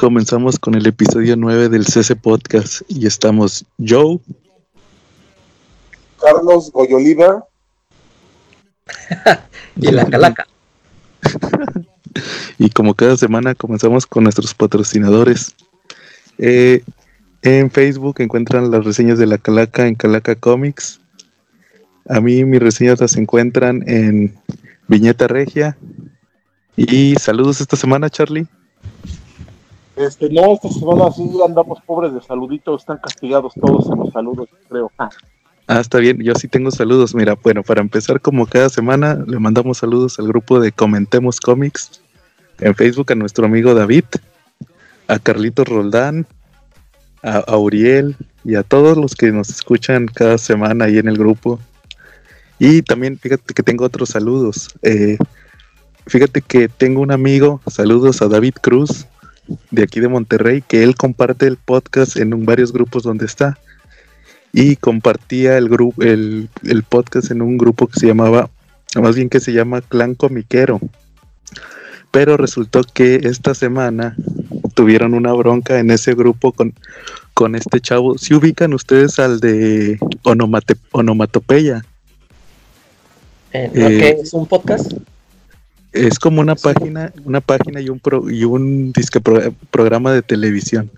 Comenzamos con el episodio 9 del CC Podcast. Y estamos Joe, Carlos Goyoliver. y la calaca. y como cada semana comenzamos con nuestros patrocinadores. Eh, en Facebook encuentran las reseñas de la calaca en Calaca Comics. A mí mis reseñas las encuentran en Viñeta Regia. Y saludos esta semana, Charlie. Este, no, esta semana sí andamos pobres de saluditos, están castigados todos en los saludos, creo. Ah, está bien, yo sí tengo saludos. Mira, bueno, para empezar, como cada semana, le mandamos saludos al grupo de Comentemos Comics en Facebook a nuestro amigo David, a Carlitos Roldán, a, a Uriel y a todos los que nos escuchan cada semana ahí en el grupo. Y también, fíjate que tengo otros saludos. Eh, fíjate que tengo un amigo, saludos a David Cruz, de aquí de Monterrey, que él comparte el podcast en varios grupos donde está. Y compartía el, grupo el, el podcast en un grupo que se llamaba, más bien que se llama Clan Comiquero. Pero resultó que esta semana tuvieron una bronca en ese grupo con, con este chavo. Si ubican ustedes al de Onomate, Onomatopeya. Eh, ¿Qué es un podcast? Es como una página, una página y un pro, y un disque pro, programa de televisión.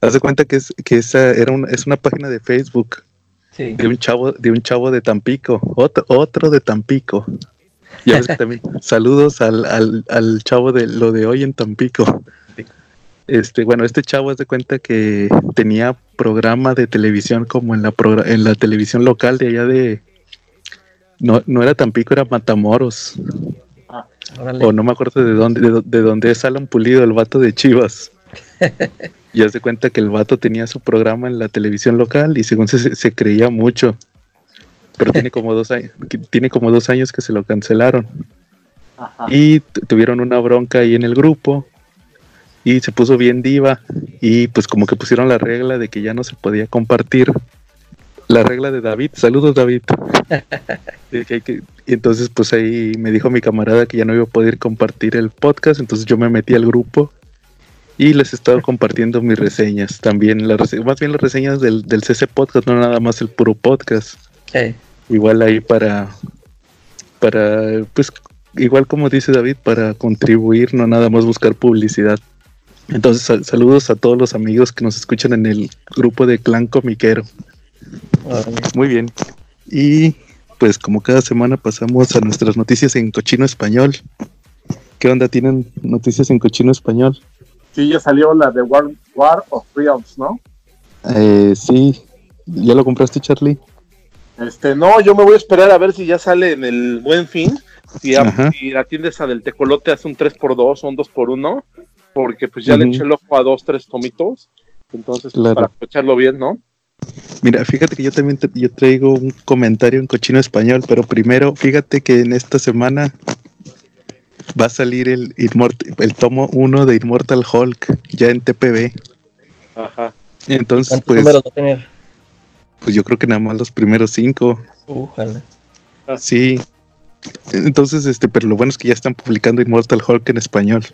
Haz de cuenta que es que esa era una, es una página de Facebook sí. de un chavo de un chavo de Tampico, otro, otro de Tampico. Ya ves que también saludos al, al, al, chavo de lo de hoy en Tampico. Este, bueno, este chavo haz de cuenta que tenía programa de televisión como en la en la televisión local de allá de no, no era Tampico, era Matamoros. Ah, o no me acuerdo de dónde, de, de dónde es Alan Pulido, el vato de Chivas. y hace cuenta que el vato tenía su programa en la televisión local y según se, se creía mucho. Pero tiene como dos años, tiene como dos años que se lo cancelaron. Ajá. Y tuvieron una bronca ahí en el grupo. Y se puso bien diva. Y pues como que pusieron la regla de que ya no se podía compartir. La regla de David. Saludos David. y entonces pues ahí me dijo mi camarada que ya no iba a poder compartir el podcast. Entonces yo me metí al grupo y les he estado compartiendo mis reseñas también, las rese más bien las reseñas del, del, CC Podcast, no nada más el puro podcast. Igual ahí para, para, pues, igual como dice David, para contribuir, no nada más buscar publicidad. Entonces, sal saludos a todos los amigos que nos escuchan en el grupo de Clan Comiquero. Muy bien. Y pues como cada semana pasamos a nuestras noticias en cochino español. ¿Qué onda? ¿Tienen noticias en cochino español? Sí, ya salió la de War, War of Realms, ¿no? Eh, sí. ¿Ya lo compraste, Charlie? Este, no, yo me voy a esperar a ver si ya sale en el buen fin. Si, a, si la tienda esa del tecolote hace un 3x2 o un 2x1, porque pues ya uh -huh. le eché el ojo a dos, tres tomitos. Entonces, pues, claro. para aprovecharlo bien, ¿no? Mira, fíjate que yo también te, yo traigo un comentario en cochino español, pero primero, fíjate que en esta semana va a salir el, el tomo 1 de Immortal Hulk ya en TPB. Ajá. Entonces, pues. va a tener? Pues yo creo que nada más los primeros cinco. Ojalá. Sí. Entonces, este, pero lo bueno es que ya están publicando Immortal Hulk en español.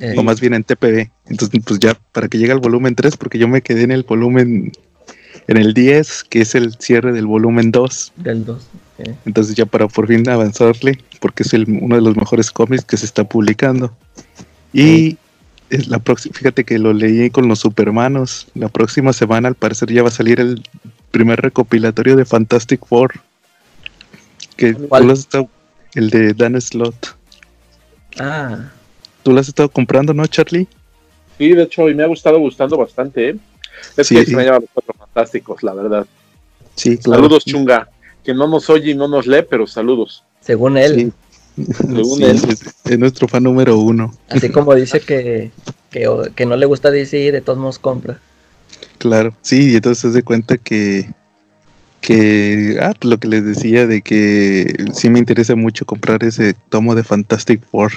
Eh. O más bien en TPB. Entonces, pues ya, para que llegue al volumen 3, porque yo me quedé en el volumen, en el 10, que es el cierre del volumen 2. Del 2. Okay. Entonces ya para por fin avanzarle, porque es el, uno de los mejores cómics que se está publicando. Y es la próxima, fíjate que lo leí con los supermanos. La próxima semana al parecer ya va a salir el primer recopilatorio de Fantastic Four. Que tú lo has estado, el de Dan Slot. Ah. ¿Tú lo has estado comprando, no, Charlie? Sí, de hecho, y me ha gustado gustando bastante, ¿eh? Es sí, que sí. me llaman los cuatro fantásticos, la verdad. Sí, claro. Saludos, Chunga que no nos oye y no nos lee, pero saludos. Según él. Sí. Según sí, él. Es, es, nuestro fan número uno. Así como dice que, que, que, no le gusta DC y de todos modos compra. Claro, sí, y entonces se de cuenta que, que, ah, lo que les decía de que sí me interesa mucho comprar ese tomo de Fantastic Four.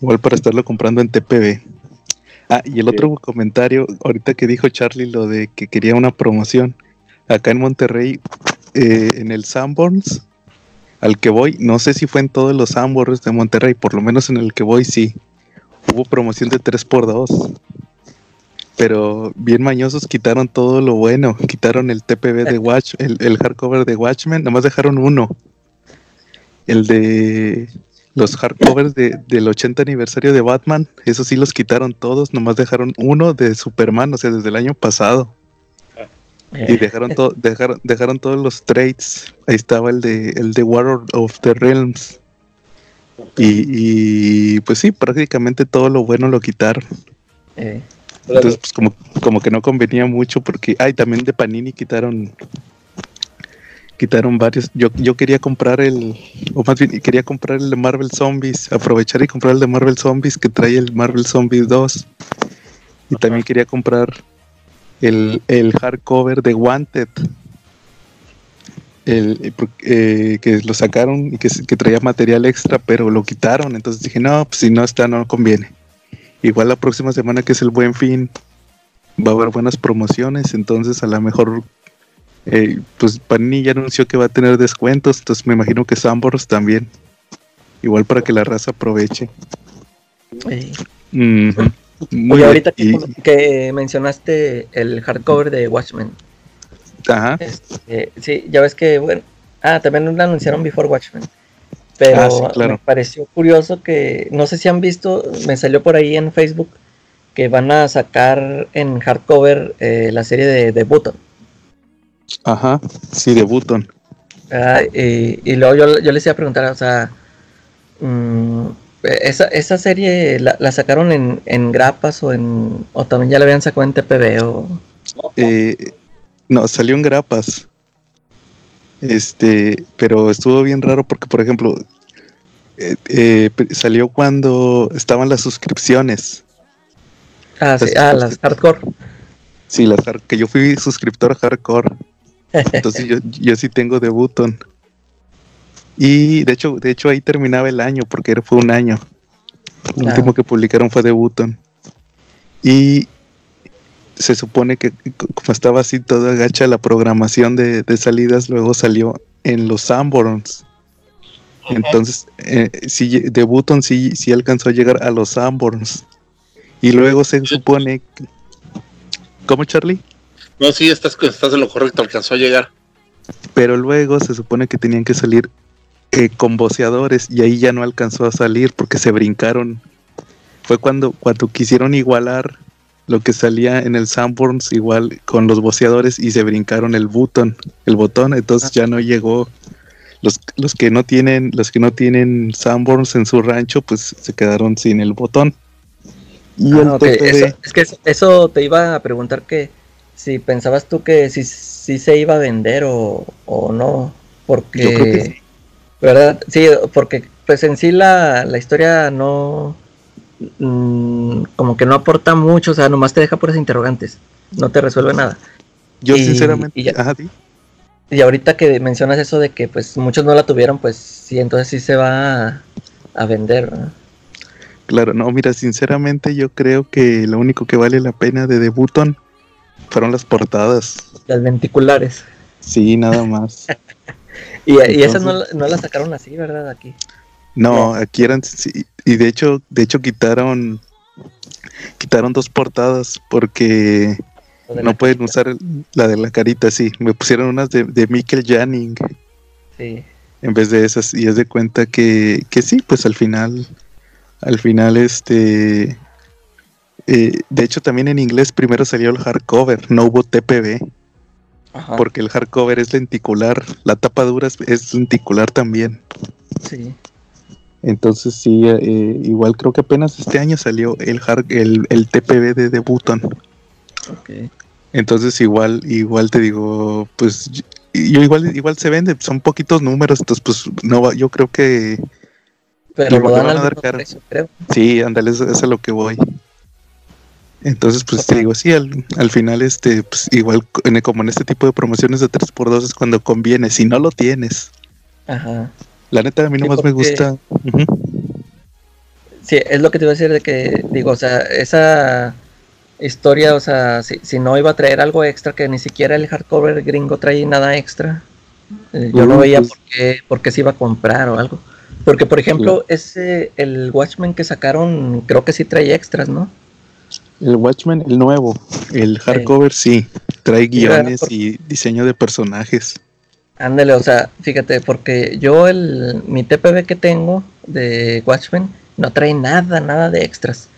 Igual para estarlo comprando en TPB. Ah, y el sí. otro comentario, ahorita que dijo Charlie lo de que quería una promoción. Acá en Monterrey eh, en el Sanborns al que voy, no sé si fue en todos los Sanborns de Monterrey, por lo menos en el que voy sí, hubo promoción de 3x2. Pero bien mañosos quitaron todo lo bueno. Quitaron el TPB de Watch, el, el hardcover de Watchmen, nomás dejaron uno. El de los hardcovers de, del 80 aniversario de Batman, eso sí los quitaron todos, nomás dejaron uno de Superman, o sea, desde el año pasado. Y eh. dejaron, todo, dejaron, dejaron todos los trades. Ahí estaba el de, el de War of the Realms. Y, pues sí, prácticamente todo lo bueno lo quitaron. Eh. Entonces, pues como, como que no convenía mucho porque, ay, también de Panini quitaron quitaron varios. Yo, yo quería comprar el, o más bien quería comprar el de Marvel Zombies, aprovechar y comprar el de Marvel Zombies que trae el Marvel Zombies 2. Y también quería comprar el, el hardcover de Wanted. El, eh, eh, que lo sacaron y que, que, traía material extra, pero lo quitaron. Entonces dije, no, pues si no está, no conviene. Igual la próxima semana que es el buen fin, va a haber buenas promociones, entonces a lo mejor eh, pues Panini ya anunció que va a tener descuentos, entonces me imagino que Sambors también. Igual para que la raza aproveche. Muy ahorita que, mencionaste el hardcover de Watchmen. Ajá. Este, sí, ya ves que, bueno, ah, también lo anunciaron Before Watchmen. Pero ah, me pareció curioso que, no sé si han visto, me salió por ahí en Facebook que van a sacar en hardcover eh, la serie de, de Button. Ajá, sí, de Button. Ah, y, luego yo, yo, les iba a preguntar, o sea, mm, esa, esa, serie la, sacaron en, en, grapas o en o también ya la habían sacado en TPB o eh, no salió en grapas. Este pero estuvo bien raro porque por ejemplo eh, eh, salió cuando estaban las suscripciones. Ah sí ah las hardcore. Sí las que yo fui suscriptor hardcore entonces yo, yo sí tengo de Button. Y de hecho, de hecho ahí terminaba el año, porque fue un año. El último que publicaron fue de Button. Y se supone que como estaba así toda gacha la programación de, salidas, luego salió en los Sanborns. Entonces, eh, sí, de Button sí, sí alcanzó a llegar a los Sanborns. Y luego se supone... ¿Cómo, Charlie? No, sí, estás, estás en lo correcto, alcanzó a llegar. Pero luego se supone que tenían que salir eh, con boceadores y ahí ya no alcanzó a salir porque se brincaron. Fue cuando, cuando quisieron igualar lo que salía en el Sanborns igual con los boceadores y se brincaron el botón, el botón, entonces ya no llegó. Los, los que no tienen, los que no tienen Sanborns en su rancho, pues se quedaron sin el botón. Y ah, es que eso te iba a preguntar que si pensabas tú que si, si se iba a vender o, no, porque... ¿Verdad? Sí, porque pues en sí la, la historia no... Mm, como que no aporta mucho, o sea, nomás te deja puras interrogantes, no te resuelve nada. Yo sinceramente... Y, y ahorita que mencionas eso de que pues muchos no la tuvieron, pues sí, entonces sí se va a, vender. Claro, no, mira, sinceramente yo creo que lo único que vale la pena de Debuton fueron las portadas. Las venticulares. Sí, nada más. y, esas no, las sacaron así, ¿verdad? Aquí. No, aquí eran y de hecho, de hecho quitaron quitaron dos portadas porque no pueden usar la de la carita, sí. Me pusieron unas de, de Mikkel Janning. Sí. En vez de esas, y es de cuenta que, que sí, pues al final, al final, este, eh, de hecho, también en inglés primero salió el hardcover, no hubo TPB. Porque el hardcover es lenticular, la tapa dura es, lenticular también. Sí. Entonces sí, eh, igual creo que apenas este año salió el, el, TPB de Debuton. Okay. Entonces igual, igual te digo, pues yo igual, igual se vende, son poquitos números, entonces pues no yo creo que pero lo van a dar caro. Sí, ándale, eso es a lo que voy. Entonces, pues te digo, sí, al, final, este, pues igual como en este tipo de promociones de 3x2 es cuando conviene, si no lo tienes. Ajá. La neta, a mí nomás me gusta. Sí, es lo que te iba a decir de que, digo, o sea, esa historia, o sea, si, no iba a traer algo extra, que ni siquiera el hardcover gringo trae nada extra, eh, yo no veía pues por, qué, por qué se iba a comprar o algo. Porque, por ejemplo, ese, el Watchmen que sacaron, creo que sí trae extras, ¿no? El Watchmen, el nuevo, el hardcover sí, trae guiones y diseño de personajes. Ándale, o sea, fíjate, porque yo el mi TPB que tengo de Watchmen no trae nada, nada de extras.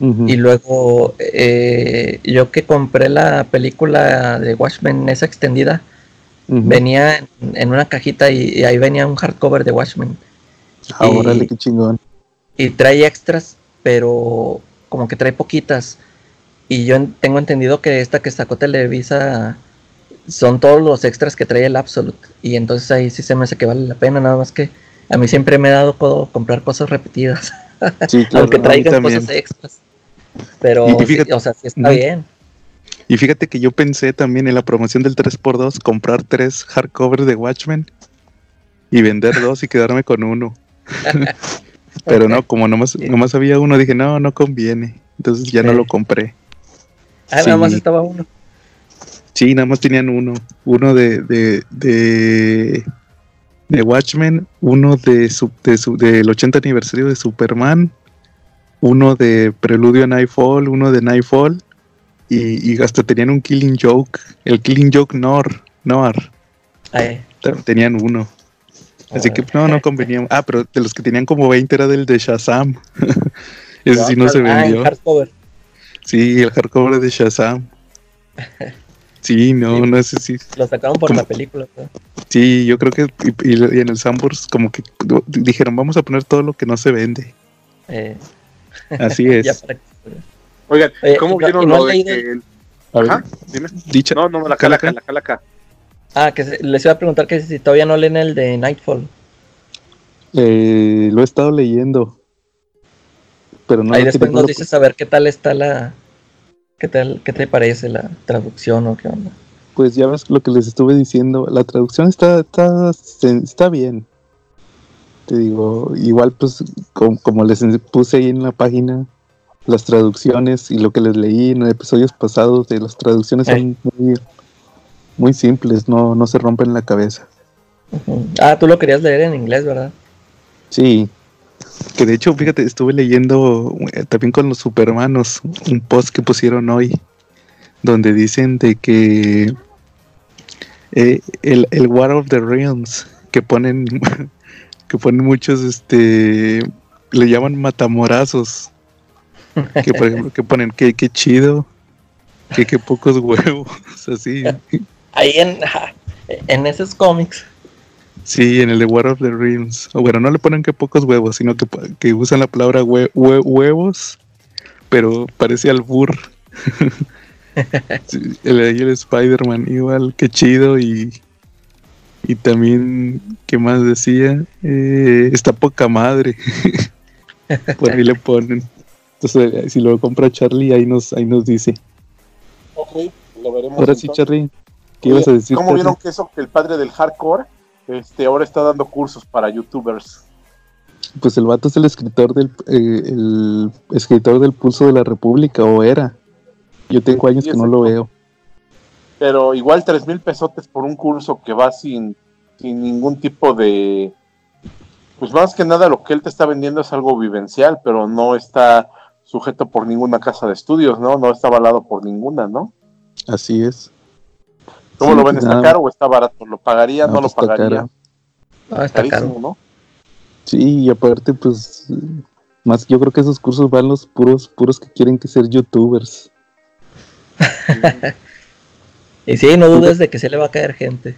Y luego eh, yo que compré la película de Watchmen, esa extendida, venía en, una cajita y, ahí venía un hardcover de Watchmen. Ahora qué chingón. Y trae extras, pero como que trae poquitas. Y yo tengo entendido que esta que sacó Televisa son todos los extras que trae el Absolute. Y entonces ahí sí se me hace que vale la pena, nada más que a mí siempre me he dado codo comprar cosas repetidas. Aunque traigan cosas extras. Pero, o sea, sí está bien. Y fíjate que yo pensé también en la promoción del 3x2 comprar tres hardcovers de Watchmen y vender dos y quedarme con uno. Pero no, como nomás, nomás había uno, dije, no, no conviene. Entonces ya no lo compré. Ah, nada más estaba uno. Sí, nada más tenían uno. Uno de, de, de, de Watchmen, uno de, su, de su, del 80 aniversario de Superman, uno de Preludio a Nightfall, uno de Nightfall, y, y hasta tenían un Killing Joke, el Killing Joke Nor, Noir. Tenían uno. Así que no, no convenía. Ah, pero de los que tenían como 20 era del de Shazam. Ese sí no se ah, vendió. Sí, el hardcover de Shazam. Sí, no, no sé si. Lo sacaron por la película. Sí, yo creo que. Y, en el Sambors, como que dijeron, vamos a poner todo lo que no se vende. Eh. Así es. Oigan, ¿cómo vieron lo de que. Ajá, dime. Dicha. No, no, la calaca, la calaca. Ah, que les iba a preguntar que si todavía no leen el de Nightfall. Eh, lo he estado leyendo. Pero no Ahí después nos dices a ver qué tal está la, ¿Qué tal, qué te parece la traducción o qué onda? Pues ya ves lo que les estuve diciendo, la traducción está, está, está bien. Te digo, igual pues como, les puse ahí en la página, las traducciones y lo que les leí en episodios pasados de las traducciones son muy, muy simples, no, no se rompen la cabeza. Ah, tú lo querías leer en inglés, ¿verdad? Sí, que de hecho, fíjate, estuve leyendo eh, también con los supermanos un post que pusieron hoy donde dicen de que eh, el, War of the Realms que ponen que ponen muchos este le llaman matamorazos que por ejemplo que ponen que, chido que qué pocos huevos así. Ahí en en esos cómics Sí, en el de War of the Realms. O bueno, no le ponen que pocos huevos, sino que, que usan la palabra huevos, pero parece al burr. el, el Spider-Man igual, qué chido y, y también, ¿qué más decía? Eh, está poca madre. Por ahí le ponen. Entonces, si lo compra Charlie, ahí nos, ahí nos dice. Ok, lo veremos. Ahora sí, Charlie, ¿qué ibas a decir? ¿Cómo vieron que eso, que el padre del hardcore este, ahora está dando cursos para youtubers. Pues el vato es el escritor del eh, el escritor del Pulso de la República, o era. Yo tengo años que no lo veo. Pero igual tres mil pesotes por un curso que va sin, sin ningún tipo de... Pues más que nada lo que él te está vendiendo es algo vivencial, pero no está sujeto por ninguna casa de estudios, ¿no? No está avalado por ninguna, ¿no? Así es. ¿Cómo lo ven? ¿Está caro o está barato? ¿Lo pagaría? ¿No, no lo pues pagaría? Ah, está caro. ¿no? Sí, y aparte, pues, más yo creo que esos cursos van los puros, puros que quieren que ser youtubers. y sí, no dudes de que se le va a caer gente.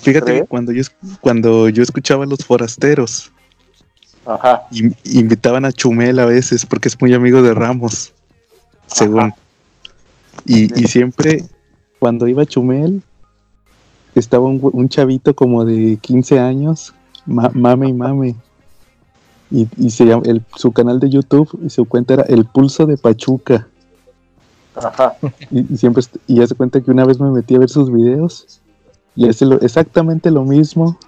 Fíjate que cuando yo, cuando yo escuchaba a los forasteros, Ajá. invitaban a Chumel a veces, porque es muy amigo de Ramos, según. Y, y, siempre cuando iba Chumel, estaba un, chavito como de 15 años, mame y mame. Y, se llama, el, su canal de YouTube y su cuenta era El Pulso de Pachuca. Ajá. Y, siempre, y ya se cuenta que una vez me metí a ver sus videos y hace exactamente lo mismo,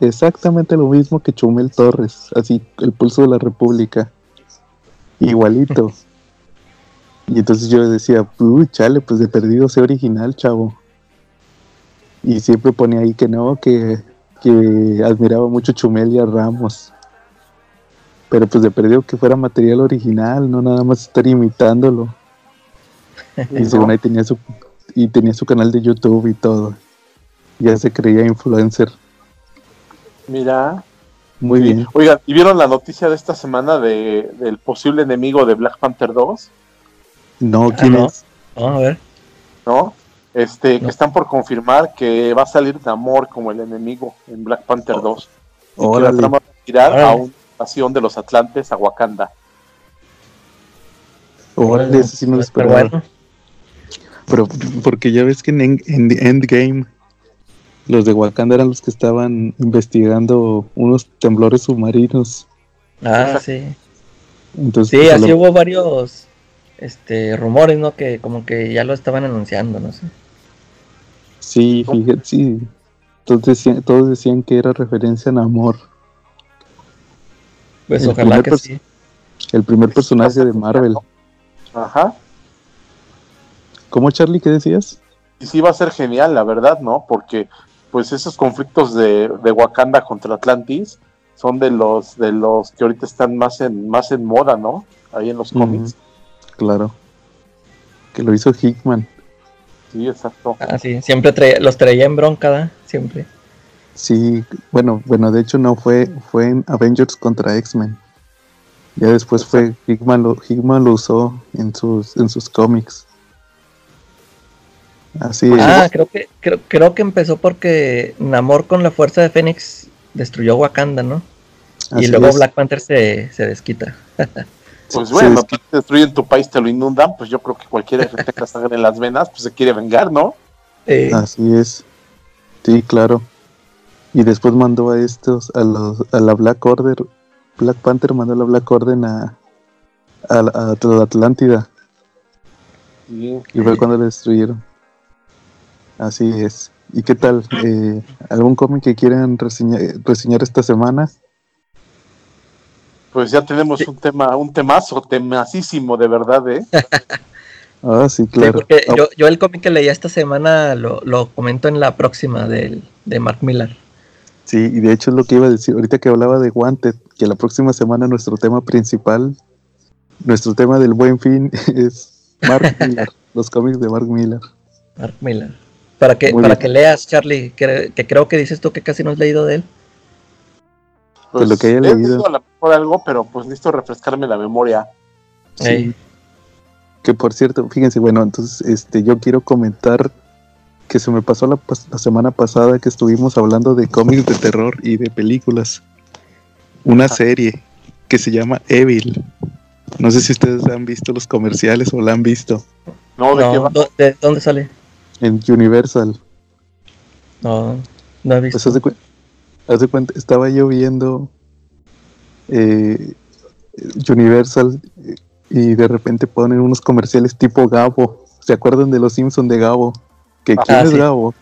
exactamente lo mismo que Chumel Torres, así, El Pulso de la República. Igualito. Y entonces yo decía, uy, chale, pues de perdido sea original, chavo. Y siempre ponía ahí que no, que, que admiraba mucho Chumel y a Ramos. Pero pues de perdido que fuera material original, no nada más estar imitándolo. y según ahí tenía su y tenía su canal de YouTube y todo. Ya se creía influencer. Mira. Muy bien. Oigan, ¿y vieron la noticia de esta semana de, del posible enemigo de Black Panther 2? No, ah, ¿quién es? a ver. ¿No? Este, que están por confirmar que va a salir Namor como el enemigo en Black Panther 2. Y que la trama va a tirar a una invasión de los Atlantes a Wakanda. Órale, eso sí me lo esperaba. Pero porque ya ves que en, Endgame los de Wakanda eran los que estaban investigando unos temblores submarinos. Ah, sí. Entonces, sí, pues, así hubo varios este rumores, ¿no? Que como que ya lo estaban anunciando, no sé. Sí, fíjate, sí. Todos decían, todos decían que era referencia a Namor. Pues ojalá que sí. El primer personaje de Marvel. Ajá. ¿Cómo Charlie? ¿Qué decías? Y sí va a ser genial, la verdad, ¿no? Porque pues esos conflictos de, Wakanda contra Atlantis son de los de los que ahorita están más en más en moda, ¿no? Ahí en los cómics. Claro. Que lo hizo Hickman. Sí, exacto. Ah, sí, siempre los traía en bronca, Siempre. Sí, bueno, bueno, de hecho no fue fue en Avengers contra X-Men. Ya después fue Hickman lo Hickman lo usó en sus en sus cómics. Así ah, creo que, creo, creo que empezó porque Namor con la fuerza de Fénix destruyó Wakanda, ¿no? y luego Black Panther se, se desquita. pues bueno, te destruyen tu país, te lo inundan, pues yo creo que cualquiera que tenga sangre en las venas, pues se quiere vengar, ¿no? Así es. Sí, claro. Y después mandó a estos, a, los, a la Black Order. Black Panther mandó a la Black Order a, a, a, la Atlántida. y fue cuando la destruyeron. Así es. ¿Y qué tal? Eh, ¿Algún cómic que quieran reseñar, esta semana? Pues ya tenemos un tema, un temazo, temacísimo de verdad, ¿eh? ah, sí, claro. yo, yo, el cómic que leí esta semana lo, lo comento en la próxima de, de Mark Millar. Sí, y de hecho es lo que iba a decir ahorita que hablaba de Wanted, que la próxima semana nuestro tema principal, nuestro tema del buen fin es Mark Millar, los cómics de Mark Millar. Mark Millar. Para que, para que leas, Charlie, que, creo que dices tú que casi no has leído de él. Pues, lo que haya leído. por algo, pero pues necesito refrescarme la memoria. Sí. Que por cierto, fíjense, bueno, entonces este yo quiero comentar que se me pasó la, la semana pasada que estuvimos hablando de cómics de terror y de películas. Una serie que se llama Evil. No sé si ustedes han visto los comerciales o la han visto. No, ¿de, ¿de dónde sale? en Universal. No, no he visto. Pues haz de, cuenta, estaba yo viendo eh, Universal y de repente ponen unos comerciales tipo Gabo. ¿Se acuerdan de los Simpsons de Gabo? Que quién ah, es Gabo.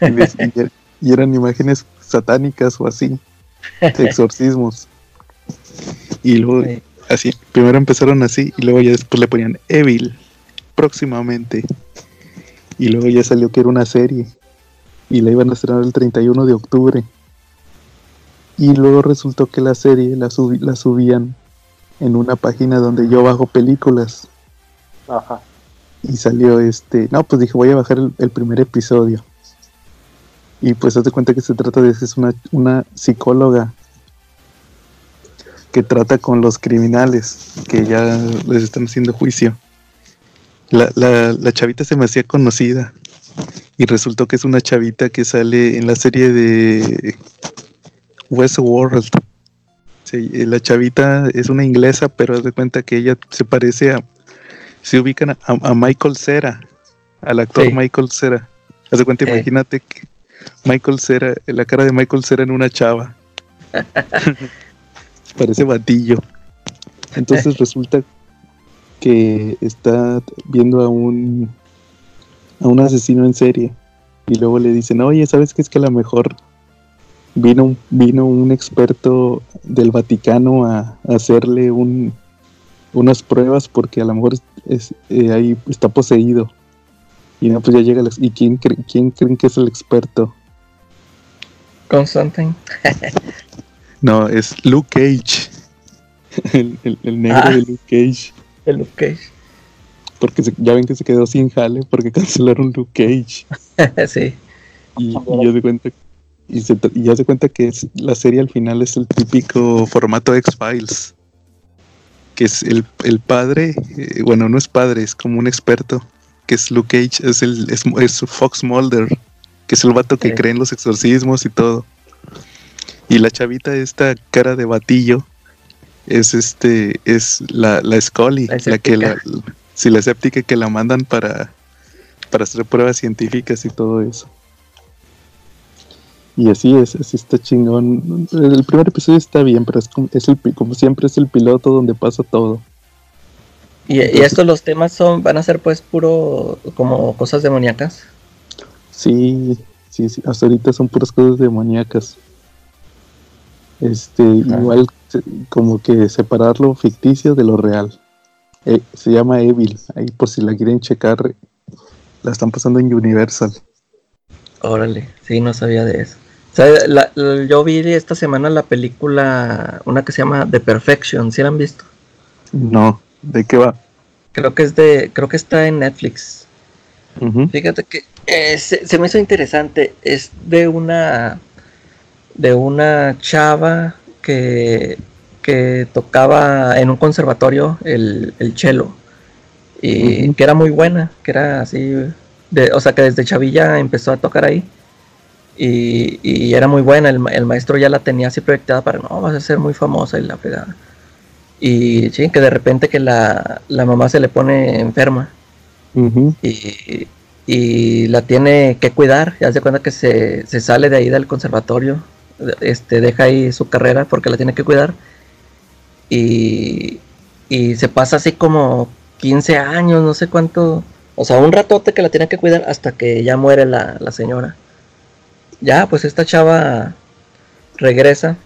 Y, eran imágenes satánicas o así, de exorcismos. Y luego, así, primero empezaron así y luego ya después le ponían Evil, próximamente. Y luego ya salió que era una serie. Y la iban a estrenar el 31 de octubre. Y luego resultó que la serie la, la subían en una página donde yo bajo películas. Ajá. Y salió este. No, pues dije, voy a bajar el, primer episodio. Y pues hazte cuenta que se trata de que es una, una psicóloga que trata con los criminales que ya les están haciendo juicio la, la, la chavita se me hacía conocida y resultó que es una chavita que sale en la serie de Westworld. Sí, eh, la chavita es una inglesa, pero haz de cuenta que ella se parece a. Se ubican a, Michael Cera, al actor Michael Cera. Haz de cuenta, imagínate que Michael Cera, la cara de Michael Cera en una chava. parece batillo. Entonces resulta que está viendo a un a un asesino en serie y luego le dicen, oye, ¿sabes qué es que a lo mejor vino, vino un experto del Vaticano a, hacerle un, unas pruebas porque a lo mejor es, eh, ahí está poseído? Y no, pues ya llega, ¿y quién, quién creen que es el experto? Constantine. no, es Luke Cage. el, negro ah. de Luke Cage. El Luke Cage. Porque ya ven que se quedó sin jale porque cancelaron Luke Cage. sí. Y, yo de cuenta y, se, ya se cuenta que la serie al final es el típico formato X-Files. Que es el, el padre, eh, bueno, no es padre, es como un experto, que es Luke Cage, es el es, Fox Mulder, que es el vato que cree en los exorcismos y todo. Y la chavita, esta cara de batillo, es este, es la, la Scully, la, que la, si la escéptica que la mandan para, para hacer pruebas científicas y todo eso. Y así es, así está chingón. El primer episodio está bien, pero es como, es el, como siempre es el piloto donde pasa todo. ¿Y, estos los temas son van a ser pues puro como cosas demoníacas? Sí, sí, sí, hasta ahorita son puras cosas demoníacas. Este, igual como que separar lo ficticio de lo real. Eh, se llama Evil, ahí por si la quieren checar, la están pasando en Universal. Órale, sí, no sabía de eso yo vi esta semana la película, una que se llama The Perfection, ¿sí la han visto? No, ¿de qué va? Creo que es de, creo que está en Netflix. Fíjate que eh, se, me hizo interesante. Es de una, de una chava que, que tocaba en un conservatorio el, el cello y que era muy buena, que era así, de, o sea que desde chavilla empezó a tocar ahí y, era muy buena, el, maestro ya la tenía así proyectada para, no, vas a ser muy famosa y la pegada. Y sí, que de repente que la, mamá se le pone enferma. Y, la tiene que cuidar, ya se cuenta que se, sale de ahí del conservatorio, este, deja ahí su carrera porque la tiene que cuidar. Y, se pasa así como 15 años, no sé cuánto, o sea, un ratote que la tiene que cuidar hasta que ya muere la, la señora ya, pues esta chava regresa.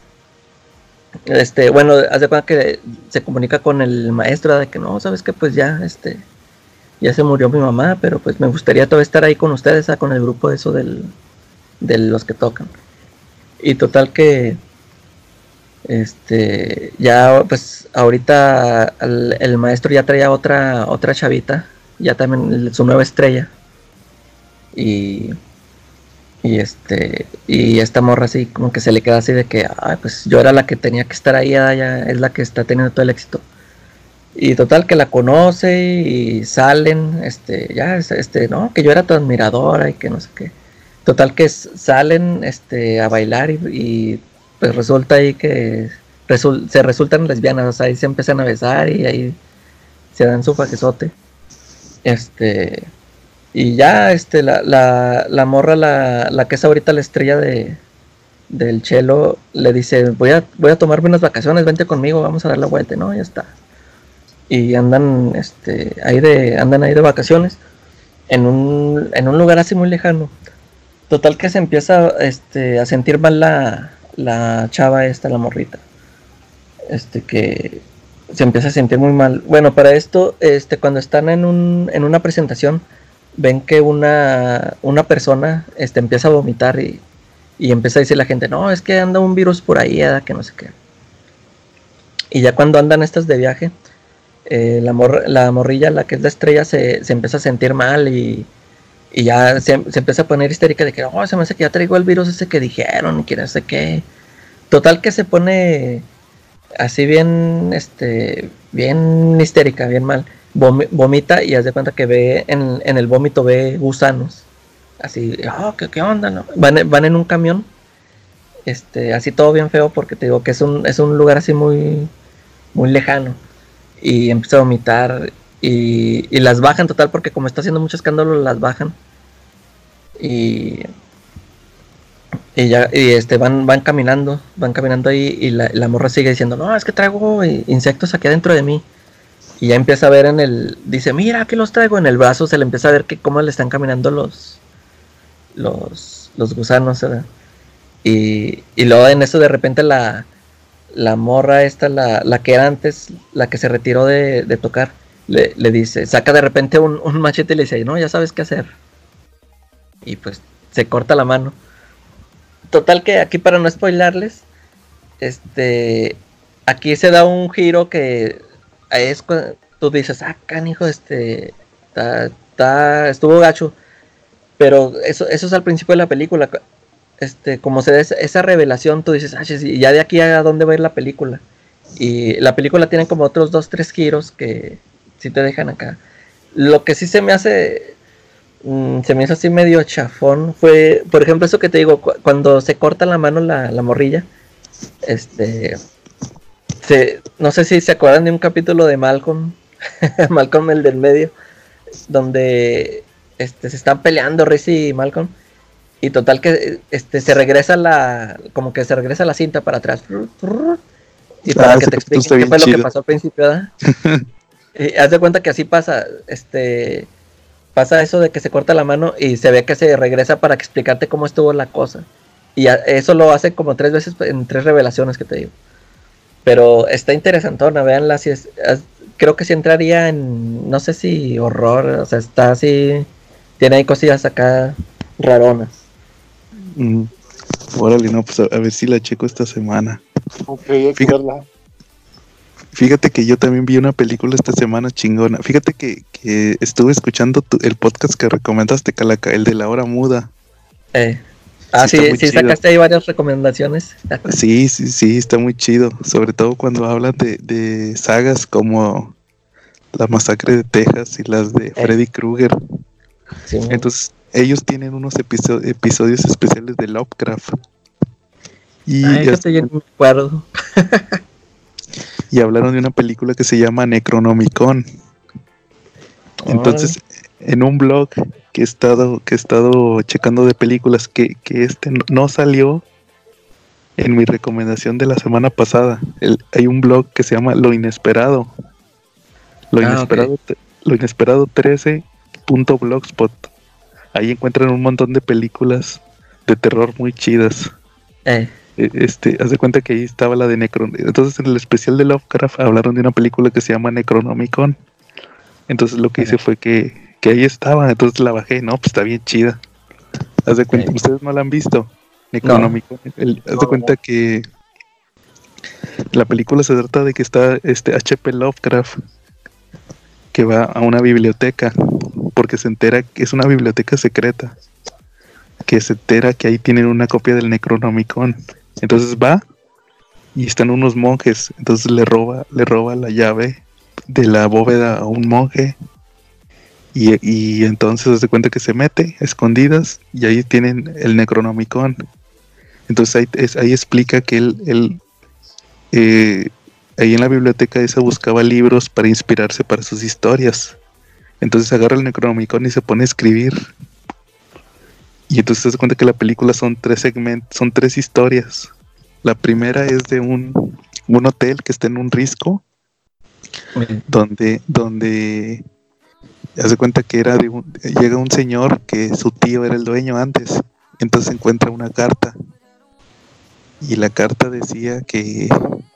Este, bueno, hace cuenta que se comunica con el maestro de que no, sabes que pues ya, este, ya se murió mi mamá, pero pues me gustaría todavía estar ahí con ustedes, ah, con el grupo de eso del, de los que tocan. Y total que, este, ya pues ahorita el, maestro ya traía otra, otra chavita, ya también su nueva estrella. Y y este, y esta morra así como que se le queda así de que, ay, pues yo era la que tenía que estar ahí, ella es la que está teniendo todo el éxito. Y total que la conoce y salen, este, ya, este, no, que yo era tu admiradora y que no sé qué. Total que salen, este, a bailar y, pues resulta ahí que se resultan lesbianas, o sea, ahí se empiezan a besar y ahí se dan su fajezote. Este, y ya, este, la, la, la morra, la, la, que es ahorita la estrella de, del chelo, le dice, voy a, voy a tomarme unas vacaciones, vente conmigo, vamos a dar la vuelta, ¿no? Ya está. Y andan, este, ahí de, andan ahí de vacaciones, en un, en un lugar así muy lejano. Total que se empieza, este, a sentir mal la, la chava esta, la morrita. Este, que se empieza a sentir muy mal. Bueno, para esto, este, cuando están en, un, en una presentación, ven que una, una persona este, empieza a vomitar y, y, empieza a decir la gente, no, es que anda un virus por ahí, que no sé qué. Y ya cuando andan estas de viaje, eh, la, la, morrilla, la que es la estrella, se, se empieza a sentir mal y, y ya se, se, empieza a poner histérica de que, oh, se me hace que ya traigo el virus ese que dijeron y que no sé qué. Total que se pone así bien, este, bien histérica, bien mal vomita y haz de cuenta que ve en, el vómito ve gusanos. Así, oh, ¿qué, onda? No? Van, van, en un camión, este, así todo bien feo porque te digo que es un, es un lugar así muy, muy lejano. Y empieza a vomitar y, y las bajan total porque como está haciendo mucho escándalo las bajan. Y, y ya, y este, van, van caminando, van caminando ahí y la, la morra sigue diciendo, no, es que traigo insectos aquí adentro de mí. Y ya empieza a ver en el. Dice, mira, que los traigo en el brazo. Se le empieza a ver que cómo le están caminando los. Los, los gusanos. Y, y luego en eso de repente la, la morra esta, la, la que era antes, la que se retiró de, de tocar, le, le, dice, saca de repente un, un, machete y le dice, no, ya sabes qué hacer. Y pues se corta la mano. Total que aquí para no spoilarles, este, aquí se da un giro que es cuando tú dices, ah, canijo, este, está, estuvo gacho. Pero eso, eso es al principio de la película. Este, como se da esa, revelación, tú dices, ah, y ya de aquí a dónde va a ir la película. Y la película tiene como otros dos, tres giros que si te dejan acá. Lo que sí se me hace, mm, se me hizo así medio chafón, fue, por ejemplo, eso que te digo, cuando se corta la mano la, la morrilla, este, no sé si se acuerdan de un capítulo de Malcolm, Malcolm el del medio, donde este, se están peleando Riz y Malcolm. Y total que este, se regresa la, como que se regresa la cinta para atrás. Y para ah, que te explique qué fue lo que pasó al principio, y haz de cuenta que así pasa, este, pasa eso de que se corta la mano y se ve que se regresa para explicarte cómo estuvo la cosa. Y eso lo hace como tres veces en tres revelaciones que te digo. Pero está interesantona, veanla si es, creo que sí entraría en, no sé si horror, o sea, está así, tiene ahí cosillas acá raronas. Mm. Órale, no, pues a, ver si la checo esta semana. Ok, fíjate, fíjate que yo también vi una película esta semana chingona. Fíjate que, que estuve escuchando el podcast que recomendaste, Calaca, el de la hora muda. Eh. Ah, sí, sí, sacaste ahí varias recomendaciones. sí, sí, sí, está muy chido. Sobre todo cuando hablan de, sagas como La Masacre de Texas y las de eh. Freddy Krueger. Entonces, ellos tienen unos episodios especiales de Lovecraft. Y Ay, ya, me acuerdo. y hablaron de una película que se llama Necronomicon. Entonces, en un blog que he estado, que he estado checando de películas que, este no salió en mi recomendación de la semana pasada. hay un blog que se llama Lo Inesperado. Lo ah, Inesperado, lo inesperado 13.blogspot. Ahí encuentran un montón de películas de terror muy chidas. Eh. E, este, haz de cuenta que ahí estaba la de Necron. Entonces en el especial de Lovecraft hablaron de una película que se llama Necronomicon. Entonces lo que hice fue que que ahí estaba, entonces la bajé, no, pues está bien chida. Haz de cuenta, ustedes no la han visto, económico. haz de cuenta que la película se trata de que está este HP Lovecraft que va a una biblioteca porque se entera que es una biblioteca secreta que se entera que ahí tienen una copia del Necronomicon. Entonces va y están unos monjes, entonces le roba le roba la llave de la bóveda a un monje y, entonces se cuenta que se mete escondidas y ahí tienen el Necronomicon. Entonces ahí, ahí explica que él, eh, ahí en la biblioteca esa buscaba libros para inspirarse para sus historias. Entonces agarra el Necronomicon y se pone a escribir. Y entonces se cuenta que la película son tres segmentos, son tres historias. La primera es de un, un hotel que está en un risco, donde, donde hace cuenta que era de un, llega un señor que su tío era el dueño antes, entonces encuentra una carta. Y la carta decía que,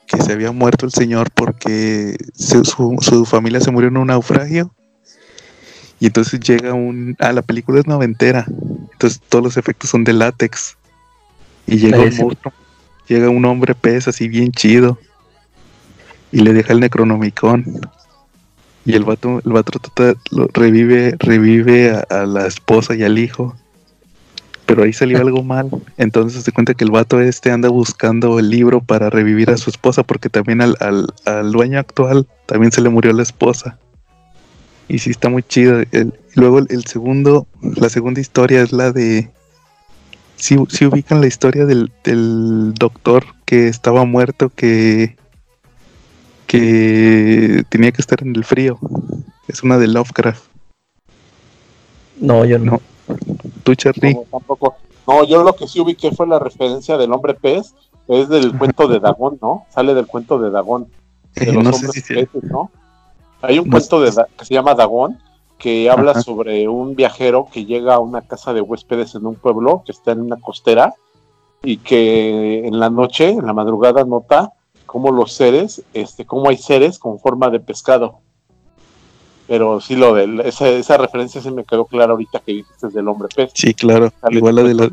se había muerto el señor porque su, familia se murió en un naufragio. Y entonces llega un ah la película es noventera. Entonces todos los efectos son de látex. Y llega un monstruo, llega un hombre pez así bien chido. Y le deja el necronomicon y el vato, el vato lo revive, revive a, la esposa y al hijo. Pero ahí salió algo mal. Entonces se cuenta que el vato este anda buscando el libro para revivir a su esposa, porque también al, al, dueño actual también se le murió la esposa. Y sí está muy chido. luego el, segundo, la segunda historia es la de. Si sí, ubican la historia del, del doctor que estaba muerto, que que tenía que estar en el frío. Es una de Lovecraft. No, yo no. ¿Tú, Charlie? No, tampoco. No, yo lo que sí ubiqué fue la referencia del hombre pez. Es del cuento de Dagón, ¿no? Sale del cuento de Dagón. De eh, los hombres peces, ¿no? Hay un cuento de, que se llama Dagón que habla sobre un viajero que llega a una casa de huéspedes en un pueblo que está en una costera y que en la noche, en la madrugada, nota como los seres, este, como hay seres con forma de pescado. Pero sí, lo de esa, esa referencia se me quedó clara ahorita que dijiste del hombre pez. Sí, claro. Igual la de la.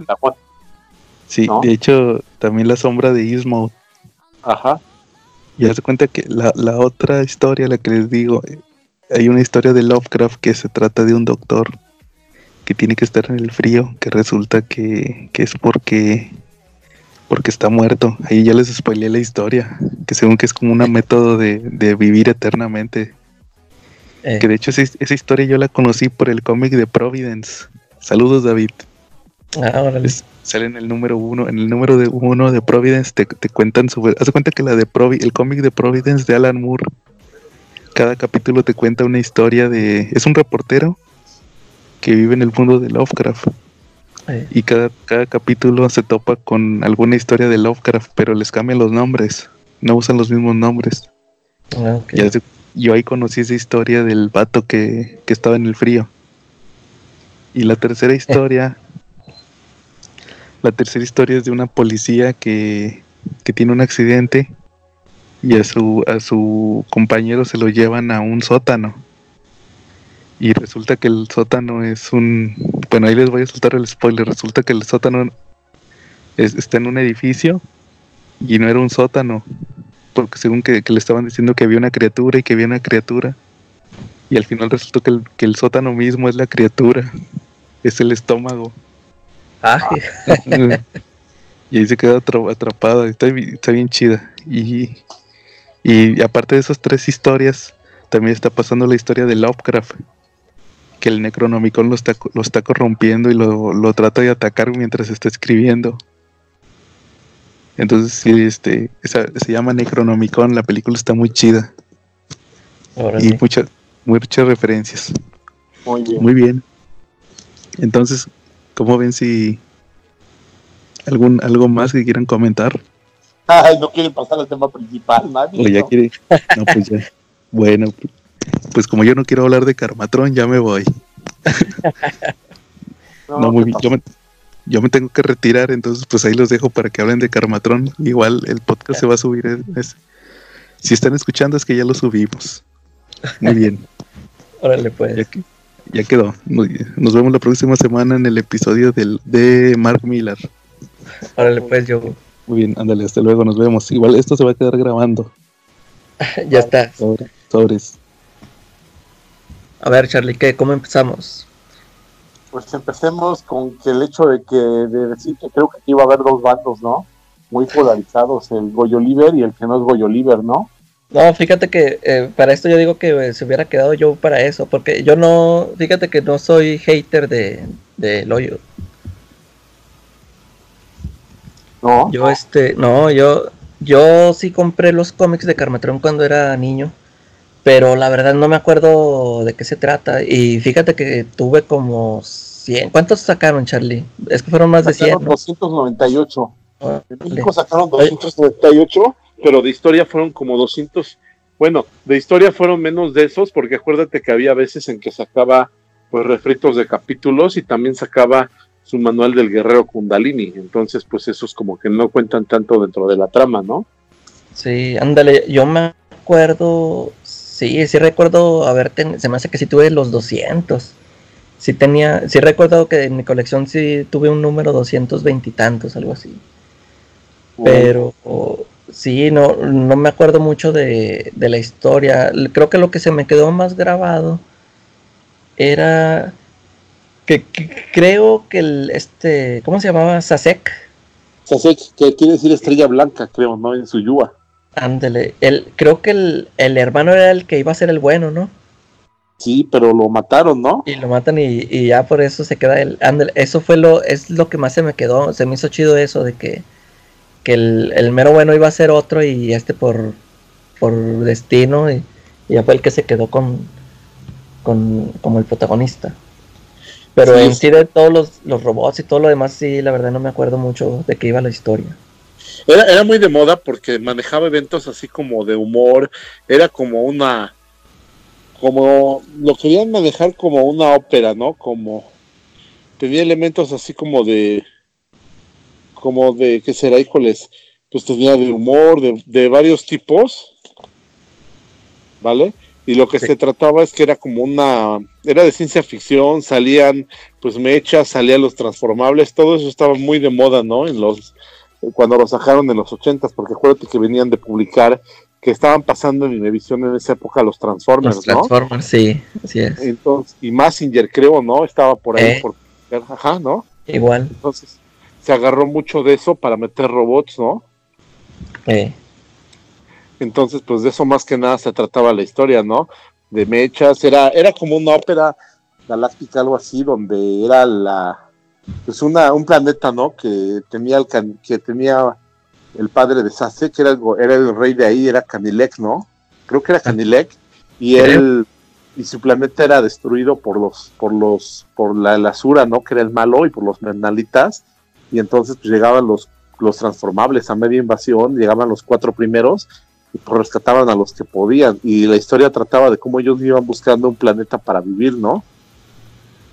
Sí, de hecho, también la sombra de Ismo. Ajá. Y haz cuenta que la, la otra historia, la que les digo, hay una historia de Lovecraft que se trata de un doctor que tiene que estar en el frío, que resulta que, que es porque porque está muerto. Ahí ya les spoileé la historia, que según que es como un método de, de vivir eternamente. Eh. Que de hecho esa, esa, historia yo la conocí por el cómic de Providence. Saludos David. Ah, sale en el número uno, en el número de uno de Providence te, te cuentan sobre, haz cuenta que la de Provi, el cómic de Providence de Alan Moore, cada capítulo te cuenta una historia de, es un reportero que vive en el mundo de Lovecraft y cada, cada capítulo se topa con alguna historia de Lovecraft, pero les cambian los nombres, no usan los mismos nombres. Ah, yo ahí conocí esa historia del vato que, estaba en el frío. Y la tercera historia, la tercera historia es de una policía que, que tiene un accidente y a su, a su compañero se lo llevan a un sótano y resulta que el sótano es un... Bueno, ahí les voy a soltar el spoiler. Resulta que el sótano está en un edificio y no era un sótano. Porque según que, le estaban diciendo que había una criatura y que había una criatura. Y al final resultó que el, que el sótano mismo es la criatura. Es el estómago. Ah. y ahí se queda atrapada. Está, está bien chida. Y, y aparte de esas tres historias, también está pasando la historia de Lovecraft que el Necronomicon lo está, lo está corrompiendo y lo, trata de atacar mientras está escribiendo. Entonces, sí, este, se llama Necronomicon, la película está muy chida. y muchas, muchas referencias. Muy bien. Muy bien. Entonces, ¿cómo ven si algún algo más que quieran comentar? Ay, no quieren pasar al tema principal, nadie. ya quiere. No, pues ya. Bueno, pues como yo no quiero hablar de Carmatron, ya me voy. no, muy bien. Yo me, tengo que retirar, entonces pues ahí los dejo para que hablen de Carmatron. Igual el podcast se va a subir. si están escuchando es que ya lo subimos. Muy bien. Órale pues. Ya, quedó. Nos vemos la próxima semana en el episodio del, de Mark Miller. Órale pues yo. Muy bien, ándale, hasta luego, nos vemos. Igual esto se va a quedar grabando. ya está. sobres. A ver, Charlie, ¿qué, ¿cómo empezamos? Pues empecemos con que el hecho de que de decir que creo que aquí iba a haber dos bandos, ¿no? Muy polarizados, el Goyo Oliver y el que no es Goyo Oliver, ¿no? No, fíjate que eh, para esto yo digo que eh, se hubiera quedado yo para eso, porque yo no, fíjate que no soy hater de, de Loyo. No. Yo este, no, yo, yo sí compré los cómics de Carmatrón cuando era niño pero la verdad no me acuerdo de qué se trata. Y fíjate que tuve como 100. ¿Cuántos sacaron, Charlie? Es que fueron más de 100. 298. en México sacaron 298, pero de historia fueron como 200. Bueno, de historia fueron menos de esos, porque acuérdate que había veces en que sacaba pues refritos de capítulos y también sacaba su manual del guerrero Kundalini. Entonces, pues esos como que no cuentan tanto dentro de la trama, ¿no? Sí, ándale, yo me acuerdo Sí, sí recuerdo haber se me hace que sí tuve los 200. Sí tenía, sí recuerdo que en mi colección sí tuve un número 220 y tantos, algo así. Pero sí, no, no me acuerdo mucho de, la historia. Creo que lo que se me quedó más grabado era que, creo que el este, ¿cómo se llamaba? Sasek. Sasek, que quiere decir estrella blanca, creo, ¿no? En su yua. Ándele, el, creo que el, hermano era el que iba a ser el bueno, ¿no? Sí, pero lo mataron, ¿no? Y lo matan y, ya por eso se queda el... Ándale, eso fue lo, es lo que más se me quedó, se me hizo chido eso de que, que el, mero bueno iba a ser otro y este por, por destino y, ya fue el que se quedó con, con como el protagonista. Pero en sí de todos los, los robots y todo lo demás, sí, la verdad no me acuerdo mucho de qué iba la historia. Era, era muy de moda porque manejaba eventos así como de humor, era como una, como lo querían manejar como una ópera, ¿no? Como tenía elementos así como de, como de, ¿qué será? Híjoles, pues tenía de humor, de, de varios tipos, ¿vale? Y lo que se trataba es que era como una, era de ciencia ficción, salían pues mechas, salían los transformables, todo eso estaba muy de moda, ¿no? En los cuando lo sacaron en los ochentas, porque acuérdate que venían de publicar que estaban pasando en televisión en esa época los Transformers, los Transformers, sí, así es. Entonces, y Massinger creo, ¿no? Estaba por ahí, eh. por, ajá, ¿no? Igual. Entonces, se agarró mucho de eso para meter robots, ¿no? Eh. Entonces, pues de eso más que nada se trataba la historia, ¿no? De mechas, era, era como una ópera galáctica, algo así, donde era la, pues una, un planeta, ¿no? Que tenía el, que tenía el padre de Sase, que era el, era el rey de ahí, era Canilec, ¿no? Creo que era Canilec, y él, y su planeta era destruido por los, por los, por la, la Sura, ¿no? Que era el malo, y por los Menalitas, y entonces pues llegaban los, los transformables a media invasión, llegaban los cuatro primeros, y pues rescataban a los que podían, y la historia trataba de cómo ellos iban buscando un planeta para vivir, ¿no?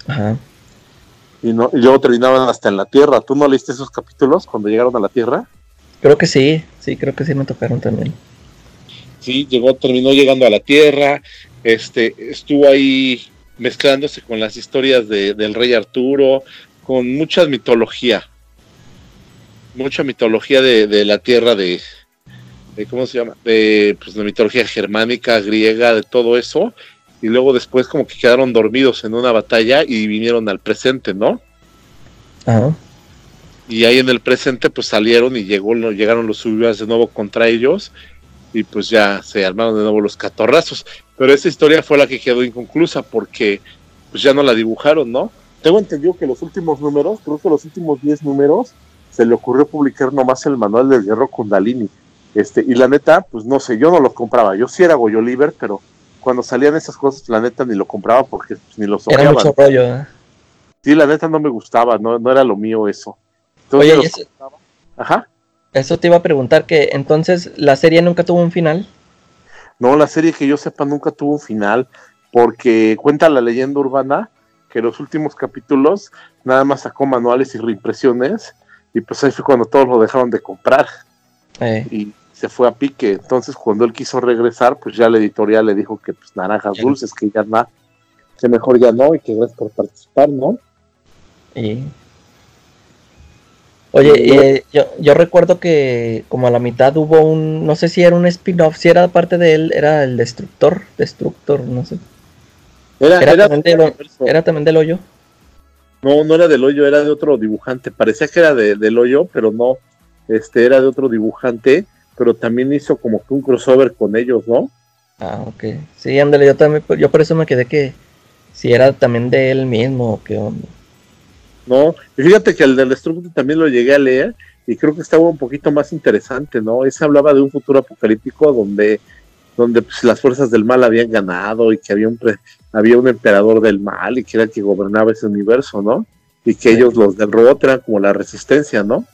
Ajá. Y, no, y luego terminaban hasta en la Tierra. ¿Tú no leíste esos capítulos cuando llegaron a la Tierra? Creo que sí, sí, creo que sí me tocaron también. Sí, llegó, terminó llegando a la Tierra, este, estuvo ahí mezclándose con las historias de, del rey Arturo, con mucha mitología, mucha mitología de, de la Tierra de, de, ¿cómo se llama? De, pues, de mitología germánica, griega, de todo eso, y luego después como que quedaron dormidos en una batalla y vinieron al presente, ¿no? Ajá y ahí en el presente pues salieron y llegó, llegaron los subidas de nuevo contra ellos y pues ya se armaron de nuevo los catorrazos. Pero esa historia fue la que quedó inconclusa porque pues ya no la dibujaron, ¿no? Tengo entendido que los últimos números, creo que los últimos 10 números, se le ocurrió publicar nomás el manual del guerrero Kundalini. Este, y la neta, pues no sé, yo no lo compraba. Yo sí era Goyo Liber, pero cuando salían esas cosas, la neta ni lo compraba porque ni los Era mucho rollo, ¿eh? Sí, la neta no me gustaba, no, no era lo mío eso. Oye, eso, Ajá. Eso te iba a preguntar que entonces la serie nunca tuvo un final. No, la serie que yo sepa nunca tuvo un final porque cuenta la leyenda urbana que los últimos capítulos nada más sacó manuales y reimpresiones y pues ahí fue cuando todos lo dejaron de comprar eh. y se fue a pique. Entonces cuando él quiso regresar, pues ya la editorial le dijo que pues naranjas dulces, que ya no, que mejor ya no y que gracias por participar, ¿no? Y Oye, eh, yo, yo recuerdo que como a la mitad hubo un, no sé si era un spin-off, si era parte de él, era el Destructor, Destructor, no sé. Era, también, del, hoyo. No, no era del hoyo, era de otro dibujante. Parecía que era de, del hoyo, pero no. Este era de otro dibujante, pero también hizo como que un crossover con ellos, ¿no? Ah, ok. Sí, ándale, yo también, yo por eso me quedé que si era también de él mismo o qué onda. ¿no? Y fíjate que el del Destructor también lo llegué a leer y creo que estaba un poquito más interesante, ¿no? Ese hablaba de un futuro apocalíptico donde, donde pues, las fuerzas del mal habían ganado y que había un, había un emperador del mal y que era el que gobernaba ese universo, ¿no? Y que ellos, los del robot, eran como la resistencia, ¿no?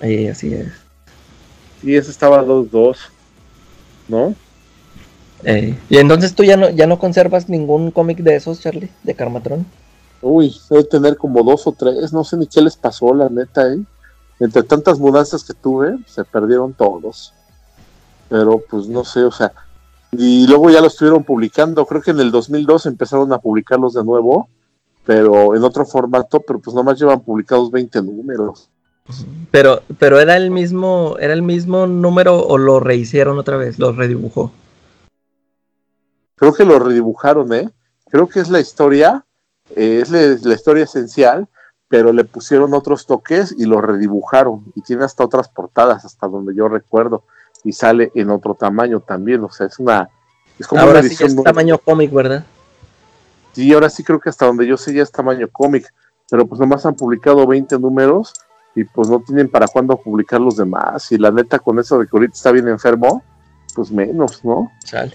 Sí, así es. Y ese estaba 2-2, ¿no? y entonces tú ya no, ya no conservas ningún cómic de esos, Charlie, de Carmatron. Uy, debe tener como dos o tres, no sé ni qué les pasó, la neta, ¿eh? Entre tantas mudanzas que tuve, se perdieron todos. Pero pues no sé, o sea, y luego ya lo estuvieron publicando, creo que en el 2002 empezaron a publicarlos de nuevo, pero en otro formato, pero pues nomás llevan publicados 20 números. Pero, pero era el mismo, era el mismo número o lo rehicieron otra vez, lo redibujó. Creo que lo redibujaron, ¿eh? Creo que es la historia es la, historia esencial, pero le pusieron otros toques y lo redibujaron. Y tiene hasta otras portadas, hasta donde yo recuerdo. Y sale en otro tamaño también. O sea, es una. Es como ahora sí es tamaño cómic, ¿verdad? Sí, ahora sí creo que hasta donde yo sé ya es tamaño cómic. Pero pues nomás han publicado 20 números y pues no tienen para cuándo publicar los demás. Y la neta, con eso de que ahorita está bien enfermo, pues menos, ¿no? Sale.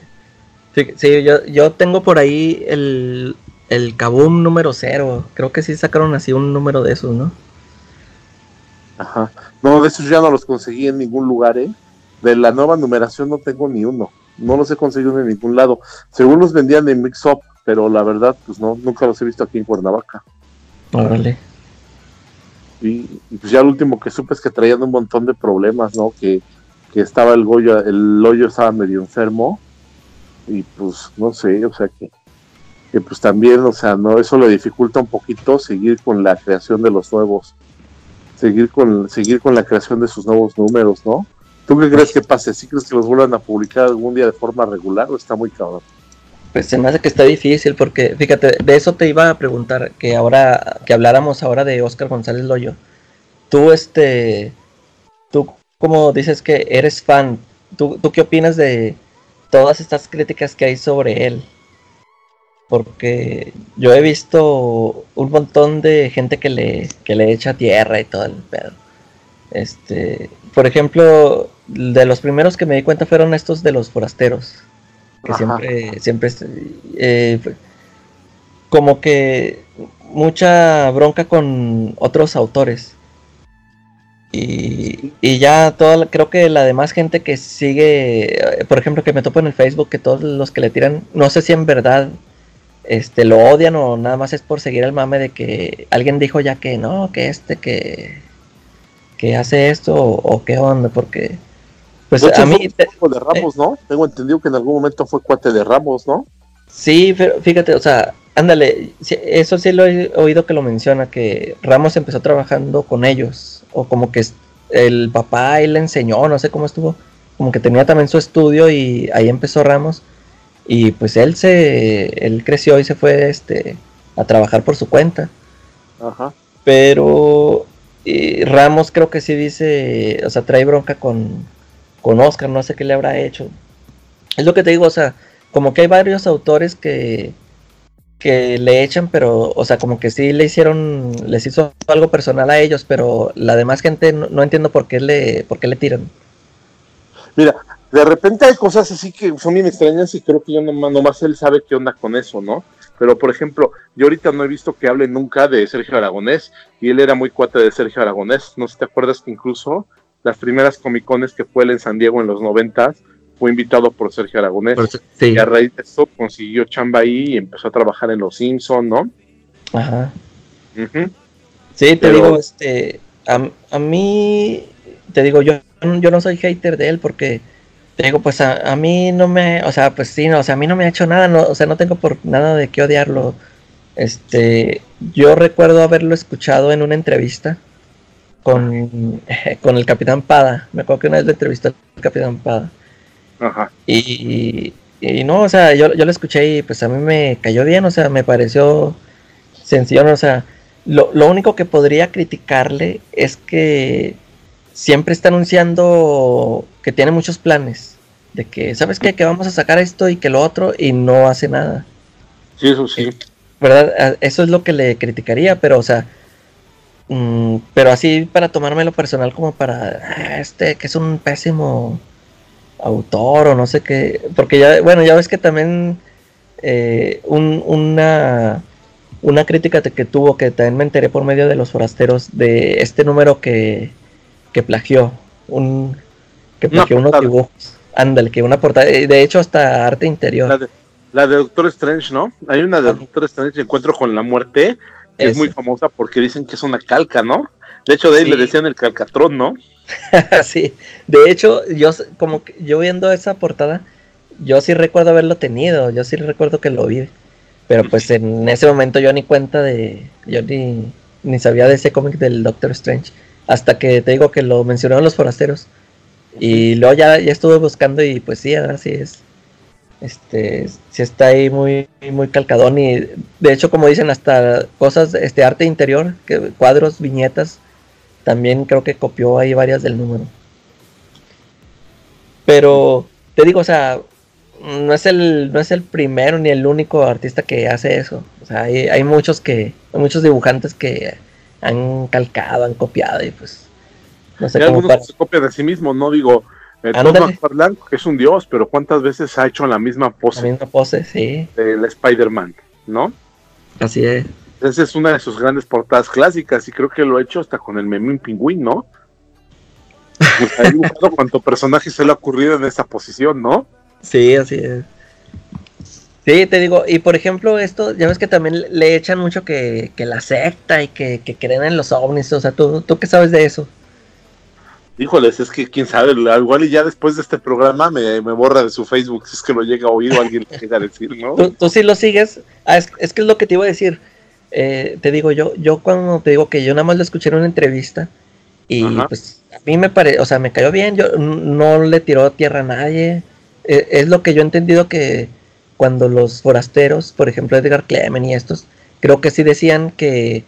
Sí, yo, yo tengo por ahí el, el Kaboom número cero. Creo que sí sacaron así un número de esos, ¿no? Ajá. No, de esos ya no los conseguí en ningún lugar, ¿eh? De la nueva numeración no tengo ni uno. No los he conseguido en ningún lado. Según los vendían en Mix Up, pero la verdad, pues no, nunca los he visto aquí en Cuernavaca. Órale. Y, pues ya lo último que supe es que traían un montón de problemas, ¿no? Que, que estaba el Goyo, el hoyo estaba medio enfermo. Y pues no sé, o sea que que pues también, o sea, no eso le dificulta un poquito seguir con la creación de los nuevos, seguir con seguir con la creación de sus nuevos números, ¿no? ¿Tú qué crees que pase? ¿Sí crees que los vuelvan a publicar algún día de forma regular o está muy cabrón? Pues se me hace que está difícil porque, fíjate, de eso te iba a preguntar, que ahora, que habláramos ahora de Oscar González Loyo. Tú, este, tú como dices que eres fan, ¿tú, tú qué opinas de todas estas críticas que hay sobre él? Porque yo he visto un montón de gente que le, que le echa tierra y todo el pedo. Este, por ejemplo, de los primeros que me di cuenta fueron estos de los forasteros. Que siempre, siempre, eh, como que mucha bronca con otros autores. Y, y, ya toda, creo que la demás gente que sigue, eh, por ejemplo, que me topo en el Facebook, que todos los que le tiran, no sé si en verdad este, lo odian o nada más es por seguir el mame de que alguien dijo ya que no, que este, que que hace esto o, qué onda, porque pues a mí de Ramos, ¿no? Tengo entendido que en algún momento fue cuate de Ramos, ¿no? Sí, pero fíjate, o sea, ándale, eso sí lo he oído que lo menciona, que Ramos empezó trabajando con ellos, o como que el papá él le enseñó, no sé cómo estuvo, como que tenía también su estudio y ahí empezó Ramos, y pues él se, él creció y se fue este, a trabajar por su cuenta. Ajá. Pero y Ramos creo que sí dice, o sea, trae bronca con, con Oscar, no sé qué le habrá hecho. Es lo que te digo, o sea, como que hay varios autores que, que le echan, pero, o sea, como que sí le hicieron, les hizo algo personal a ellos, pero la demás gente no, entiendo por qué le, por qué le tiran. Mira, de repente hay cosas así que son bien extrañas y creo que yo nomás, nomás él sabe qué onda con eso, ¿no? Pero, por ejemplo, yo ahorita no he visto que hable nunca de Sergio Aragonés, y él era muy cuate de Sergio Aragonés. No sé si te acuerdas que incluso las primeras comicones que fue él en San Diego en los noventas, fue invitado por Sergio Aragonés. Y a raíz de eso consiguió chamba ahí y empezó a trabajar en Los Simpson, ¿no? Ajá. Sí, te digo, este, a, mí, te digo, yo, yo no soy hater de él porque digo, pues a, mí no me, o sea, pues sí, no, o sea, a mí no me ha hecho nada, no, o sea, no tengo por nada de qué odiarlo. Este, yo recuerdo haberlo escuchado en una entrevista con, con el Capitán Pada. Me acuerdo que una vez le entrevistó al Capitán Pada. Ajá. Y, y no, o sea, yo, yo lo escuché y pues a mí me cayó bien, o sea, me pareció sencillo, o sea, lo, lo único que podría criticarle es que siempre está anunciando que tiene muchos planes. De que, ¿sabes qué? Que vamos a sacar esto y que lo otro y no hace nada. Sí, eso sí. ¿Verdad? Eso es lo que le criticaría, pero, o sea, mm, pero así para tomármelo personal como para, ah, este, que es un pésimo autor o no sé qué. Porque ya, bueno, ya ves que también eh, una, una crítica que tuvo, que también me enteré por medio de los forasteros, de este número que que plagió un que plagió unos dibujos. Ándale, que una portada, de hecho hasta arte interior. La de, Doctor Strange, ¿no? Hay una de Doctor Strange, Encuentro con la Muerte, que es muy famosa porque dicen que es una calca, ¿no? De hecho, de ahí le decían el calcatrón, ¿no? sí, de hecho, yo como que yo viendo esa portada, yo sí recuerdo haberlo tenido, yo sí recuerdo que lo vi, pero pues en ese momento yo ni cuenta de, yo ni, ni sabía de ese cómic del Doctor Strange hasta que te digo que lo mencionaron los forasteros. Y luego ya, ya estuve buscando y pues sí, ahora sí es. Este, sí está ahí muy, muy calcadón y de hecho como dicen hasta cosas, este arte interior, que, cuadros, viñetas, también creo que copió ahí varias del número. Pero te digo, o sea, no es el, no es el primero ni el único artista que hace eso. O sea, hay, hay muchos que, hay muchos dibujantes que han calcado, han copiado y pues no sé cómo algunos se copian de sí mismos, no digo eh, que es un dios, pero cuántas veces ha hecho la misma pose. La misma pose, sí. Del Spider-Man, ¿no? Así es. Esa es una de sus grandes portadas clásicas y creo que lo ha hecho hasta con el Memín Pingüín, ¿no? Pues ha dibujado cuánto personaje se le ha ocurrido en esa posición, ¿no? Sí, así es. Sí, te digo, y por ejemplo, esto, ya ves que también le echan mucho que, la secta y que, creen en los ovnis, o sea, ¿tú, ¿tú qué sabes de eso? Híjoles, es que quién sabe, igual y ya después de este programa me, borra de su Facebook si es que lo llega a oír o alguien le llega a decir, ¿no? ¿Tú, sí lo sigues? Ah, es, que es lo que te iba a decir. Eh, te digo, yo, yo cuando te digo que yo nada más lo escuché en una entrevista Y pues a mí me parece, o sea, me cayó bien, yo no le tiró tierra a nadie. E, es lo que yo he entendido que cuando los forasteros, por ejemplo Edgar Clemen y estos, creo que sí decían que,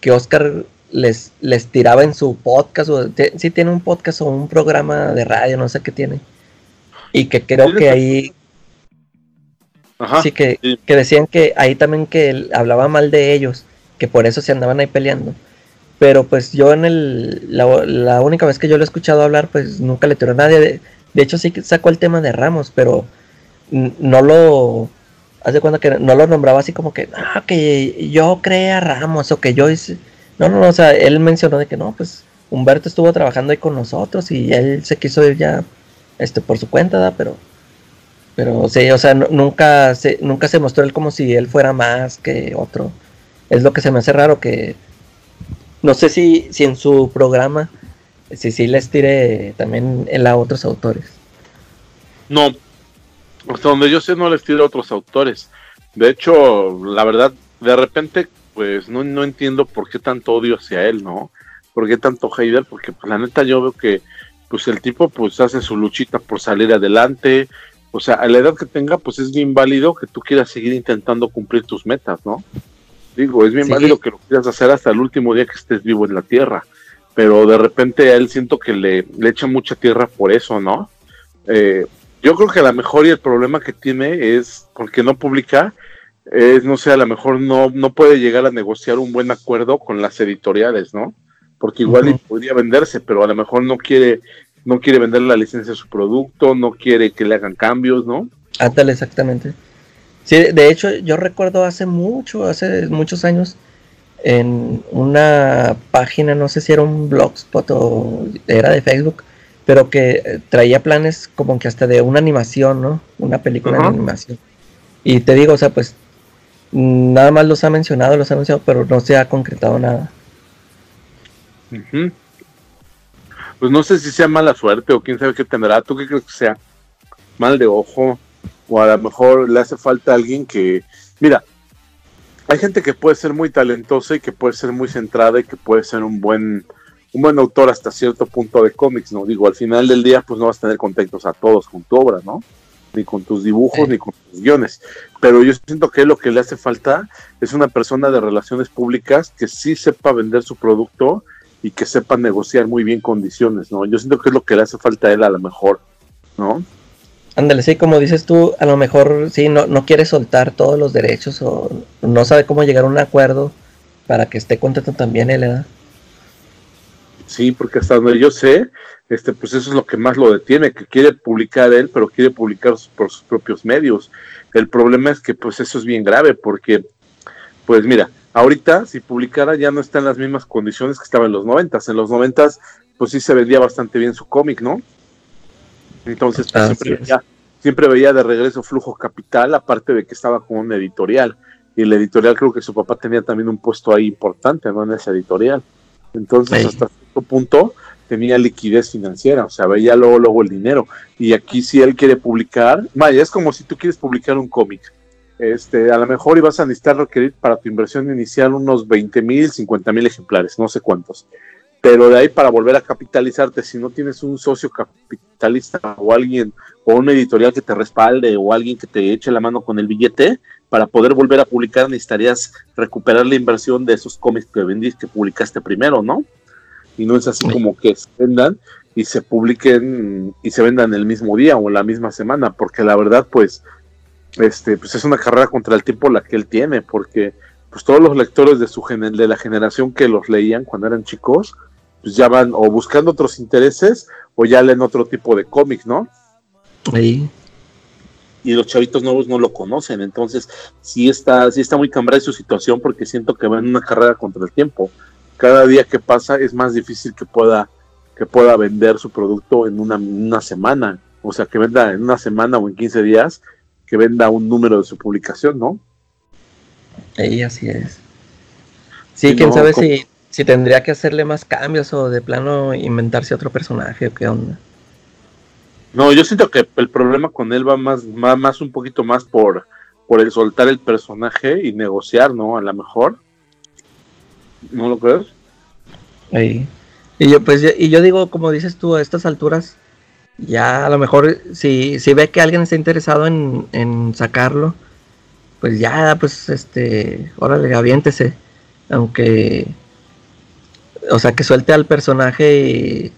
que Oscar les, les tiraba en su podcast, o sí tiene un podcast o un programa de radio, no sé qué tiene. Y que creo que ahí... sí, que, que decían que ahí también que él hablaba mal de ellos, que por eso se andaban ahí peleando. Pero pues yo en el, la, única vez que yo lo he escuchado hablar, pues nunca le tiró a nadie. De, de hecho sí sacó el tema de Ramos, pero no lo, hace cuando que no lo nombraba así como que, ah, que yo creé a Ramos o que yo hice. No, no, no, o sea, él mencionó de que no, pues Humberto estuvo trabajando ahí con nosotros y él se quiso ir ya este, por su cuenta, ¿da? pero pero sí, o sea, nunca se, nunca se mostró él como si él fuera más que otro. Es lo que se me hace raro que no sé si, si en su programa, si sí les tire también en a otros autores. No, hasta donde yo sé no les tire a otros autores. De hecho, la verdad, de repente, pues no, no entiendo por qué tanto odio hacia él, ¿no? ¿Por qué tanto hater? Porque pues, la neta yo veo que pues el tipo pues hace su luchita por salir adelante. O sea, a la edad que tenga, pues es bien válido que tú quieras seguir intentando cumplir tus metas, ¿no? Digo, es bien válido que lo quieras hacer hasta el último día que estés vivo en la tierra, pero de repente a él siento que le, le echa mucha tierra por eso, ¿no? Eh, yo creo que a lo mejor y el problema que tiene es porque no publica, es, no sé, a lo mejor no, no puede llegar a negociar un buen acuerdo con las editoriales, ¿no? Porque igual podría venderse, pero a lo mejor no quiere, no quiere vender la licencia de su producto, no quiere que le hagan cambios, ¿no? Ándale, exactamente. Sí, de hecho, yo recuerdo hace mucho, hace muchos años, en una página, no sé si era un blogspot o era de Facebook, pero que eh, traía planes como que hasta de una animación, ¿no? Una película de animación. Y te digo, o sea, pues nada más los ha mencionado, los ha anunciado, pero no se ha concretado nada. Pues no sé si sea mala suerte o quién sabe qué tendrá. ¿Tú qué crees que sea? Mal de ojo o a lo mejor le hace falta alguien que, mira, hay gente que puede ser muy talentosa y que puede ser muy centrada y que puede ser un buen, un buen autor hasta cierto punto de cómics, ¿no? Digo, al final del día, pues no vas a tener contentos a todos con tu obra, ¿no? Ni con tus dibujos, ni con tus guiones. Pero yo siento que lo que le hace falta es una persona de relaciones públicas que sí sepa vender su producto y que sepa negociar muy bien condiciones, ¿no? Yo siento que es lo que le hace falta a él a lo mejor, ¿no? Ándale, sí, como dices tú, a lo mejor sí, no, no quiere soltar todos los derechos o no sabe cómo llegar a un acuerdo para que esté contento también él, ¿verdad? Sí, porque hasta donde yo sé, este, pues eso es lo que más lo detiene, que quiere publicar él, pero quiere publicar por sus propios medios. El problema es que pues eso es bien grave, porque, pues mira, ahorita si publicara ya no está en las mismas condiciones que estaba en los noventas. En los noventas, pues sí se vendía bastante bien su cómic, ¿no? Entonces, pues, siempre, veía, siempre, veía, de regreso flujo capital, aparte de que estaba con un editorial. Y el editorial creo que su papá tenía también un puesto ahí importante, ¿no? En ese editorial. Entonces, hasta cierto punto tenía liquidez financiera, o sea, veía luego, luego el dinero. Y aquí si él quiere publicar, vaya, es como si tú quieres publicar un cómic. Este, a lo mejor ibas a necesitar requerir para tu inversión inicial unos 20 mil, 50 mil ejemplares, no sé cuántos pero de ahí para volver a capitalizarte, si no tienes un socio capitalista o alguien o un editorial que te respalde o alguien que te eche la mano con el billete, para poder volver a publicar necesitarías recuperar la inversión de esos cómics que vendiste, que publicaste primero, ¿no? Y no es así como que se vendan y se publiquen y se vendan el mismo día o en la misma semana, porque la verdad, pues, este, pues es una carrera contra el tiempo la que él tiene, porque pues todos los lectores de su de la generación que los leían cuando eran chicos, pues ya van o buscando otros intereses o ya leen otro tipo de cómics, ¿no? Ahí. Y los chavitos nuevos no lo conocen, entonces sí está, sí está muy cambiada su situación porque siento que va en una carrera contra el tiempo. Cada día que pasa es más difícil que pueda, que pueda vender su producto en una, una semana. O sea, que venda en una semana o en 15 días, que venda un número de su publicación, ¿no? Ahí así es. Sí, quién sabe si si tendría que hacerle más cambios o de plano inventarse otro personaje o qué onda. No, yo siento que el problema con él va más, va más un poquito más por, por el soltar el personaje y negociar, ¿no? A lo mejor. ¿No lo crees? Ahí. Y yo, pues, y yo digo, como dices tú, a estas alturas, ya a lo mejor si, si ve que alguien está interesado en, en sacarlo, pues ya, pues, este, órale, aviéntese. Aunque, o sea, que suelte al personaje y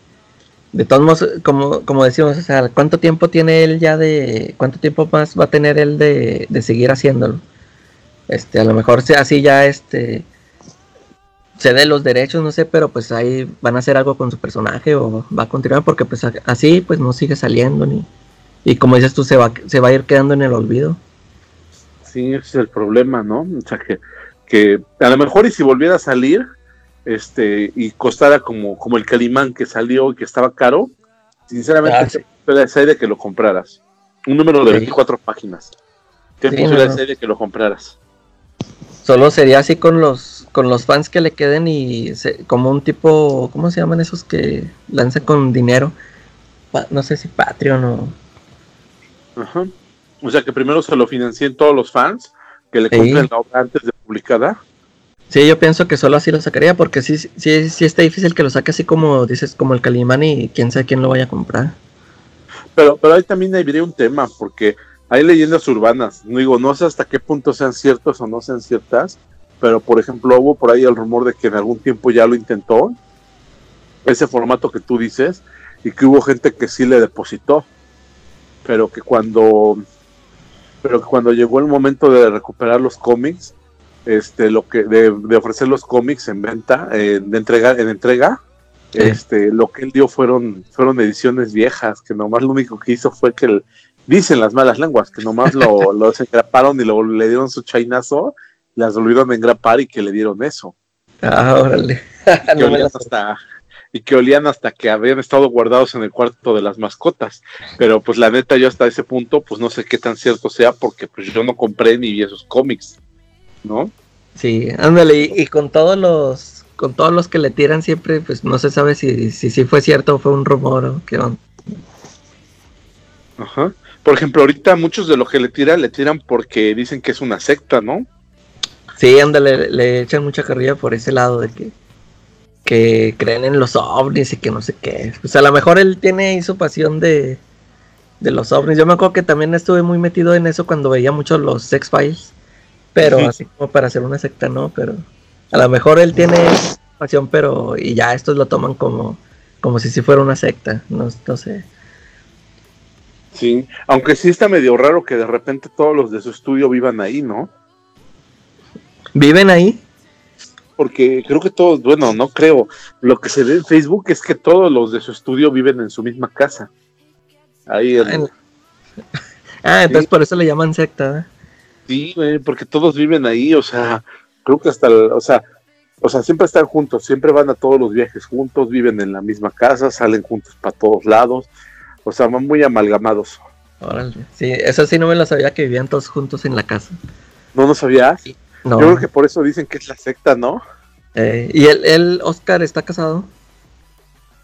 de todos modos, como, como decimos, o sea, ¿cuánto tiempo tiene él ya de, cuánto tiempo más va a tener él de, de seguir haciéndolo? Este, a lo mejor sea así ya, este, se dé los derechos, no sé, pero pues ahí van a hacer algo con su personaje o va a continuar porque pues así pues no sigue saliendo ni y como dices tú se va se va a ir quedando en el olvido. Sí, ese es el problema, ¿no? O sea que, que a lo mejor y si volviera a salir este y costara como como el Calimán que salió y que estaba caro, sinceramente ah, sí. de que lo compraras. Un número de 24 páginas. ¿Qué sí, de que lo compraras? Solo sería así con los con los fans que le queden y como un tipo, ¿cómo se llaman esos que lanzan con dinero? no sé si Patreon o... Ajá. O sea que primero se lo financien todos los fans que le compren la obra antes de publicada. Sí, yo pienso que solo así lo sacaría porque sí, sí, sí está difícil que lo saque así como dices, como el Calimán y quién sabe quién lo vaya a comprar. Pero, pero ahí también habría un tema porque hay leyendas urbanas. No digo, no sé hasta qué punto sean ciertas o no sean ciertas, pero por ejemplo hubo por ahí el rumor de que en algún tiempo ya lo intentó, ese formato que tú dices, y que hubo gente que sí le depositó, pero que cuando, pero que cuando llegó el momento de recuperar los cómics, este, lo que de, ofrecer los cómics en venta, de entrega, en entrega, este, lo que él dio fueron, fueron ediciones viejas, que nomás lo único que hizo fue que el, dicen las malas lenguas, que nomás lo, lo desengraparon y lo, le dieron su chainazo, las volvieron a engrapar y que le dieron eso. Ah, órale. Y que, olían hasta, y que olían hasta que habían estado guardados en el cuarto de las mascotas. Pero pues la neta, yo hasta ese punto, pues no sé qué tan cierto sea, porque pues yo no compré ni vi esos cómics, ¿no? Sí, ándale, y, con todos los, con todos los que le tiran siempre, pues no se sabe si, si, si fue cierto o fue un rumor o qué onda. Ajá. Por ejemplo, ahorita muchos de los que le tiran, le tiran porque dicen que es una secta, ¿no? Sí, ándale, le, echan mucha carrilla por ese lado de que, que creen en los ovnis y que no sé qué. Pues a lo mejor él tiene ahí su pasión de, de los ovnis. Yo me acuerdo que también estuve muy metido en eso cuando veía mucho los Sex Files. Pero así como para hacer una secta, no, pero a lo mejor él tiene pasión, pero y ya estos lo toman como, como si si fuera una secta, no, no sé. Sí, aunque sí está medio raro que de repente todos los de su estudio vivan ahí, ¿no? ¿Viven ahí? Porque creo que todos, bueno, no creo. Lo que se ve en Facebook es que todos los de su estudio viven en su misma casa. Ahí. El... ah, entonces por eso le llaman secta. ¿eh? Sí, porque todos viven ahí, o sea, creo que hasta, o sea, o sea, siempre están juntos, siempre van a todos los viajes juntos, viven en la misma casa, salen juntos para todos lados. O sea, van muy amalgamados. Órale. Sí, eso sí no me lo sabía que vivían todos juntos en la casa. ¿No lo sabías? No. Yo creo que por eso dicen que es la secta, ¿no? Eh, ¿Y el, Oscar está casado?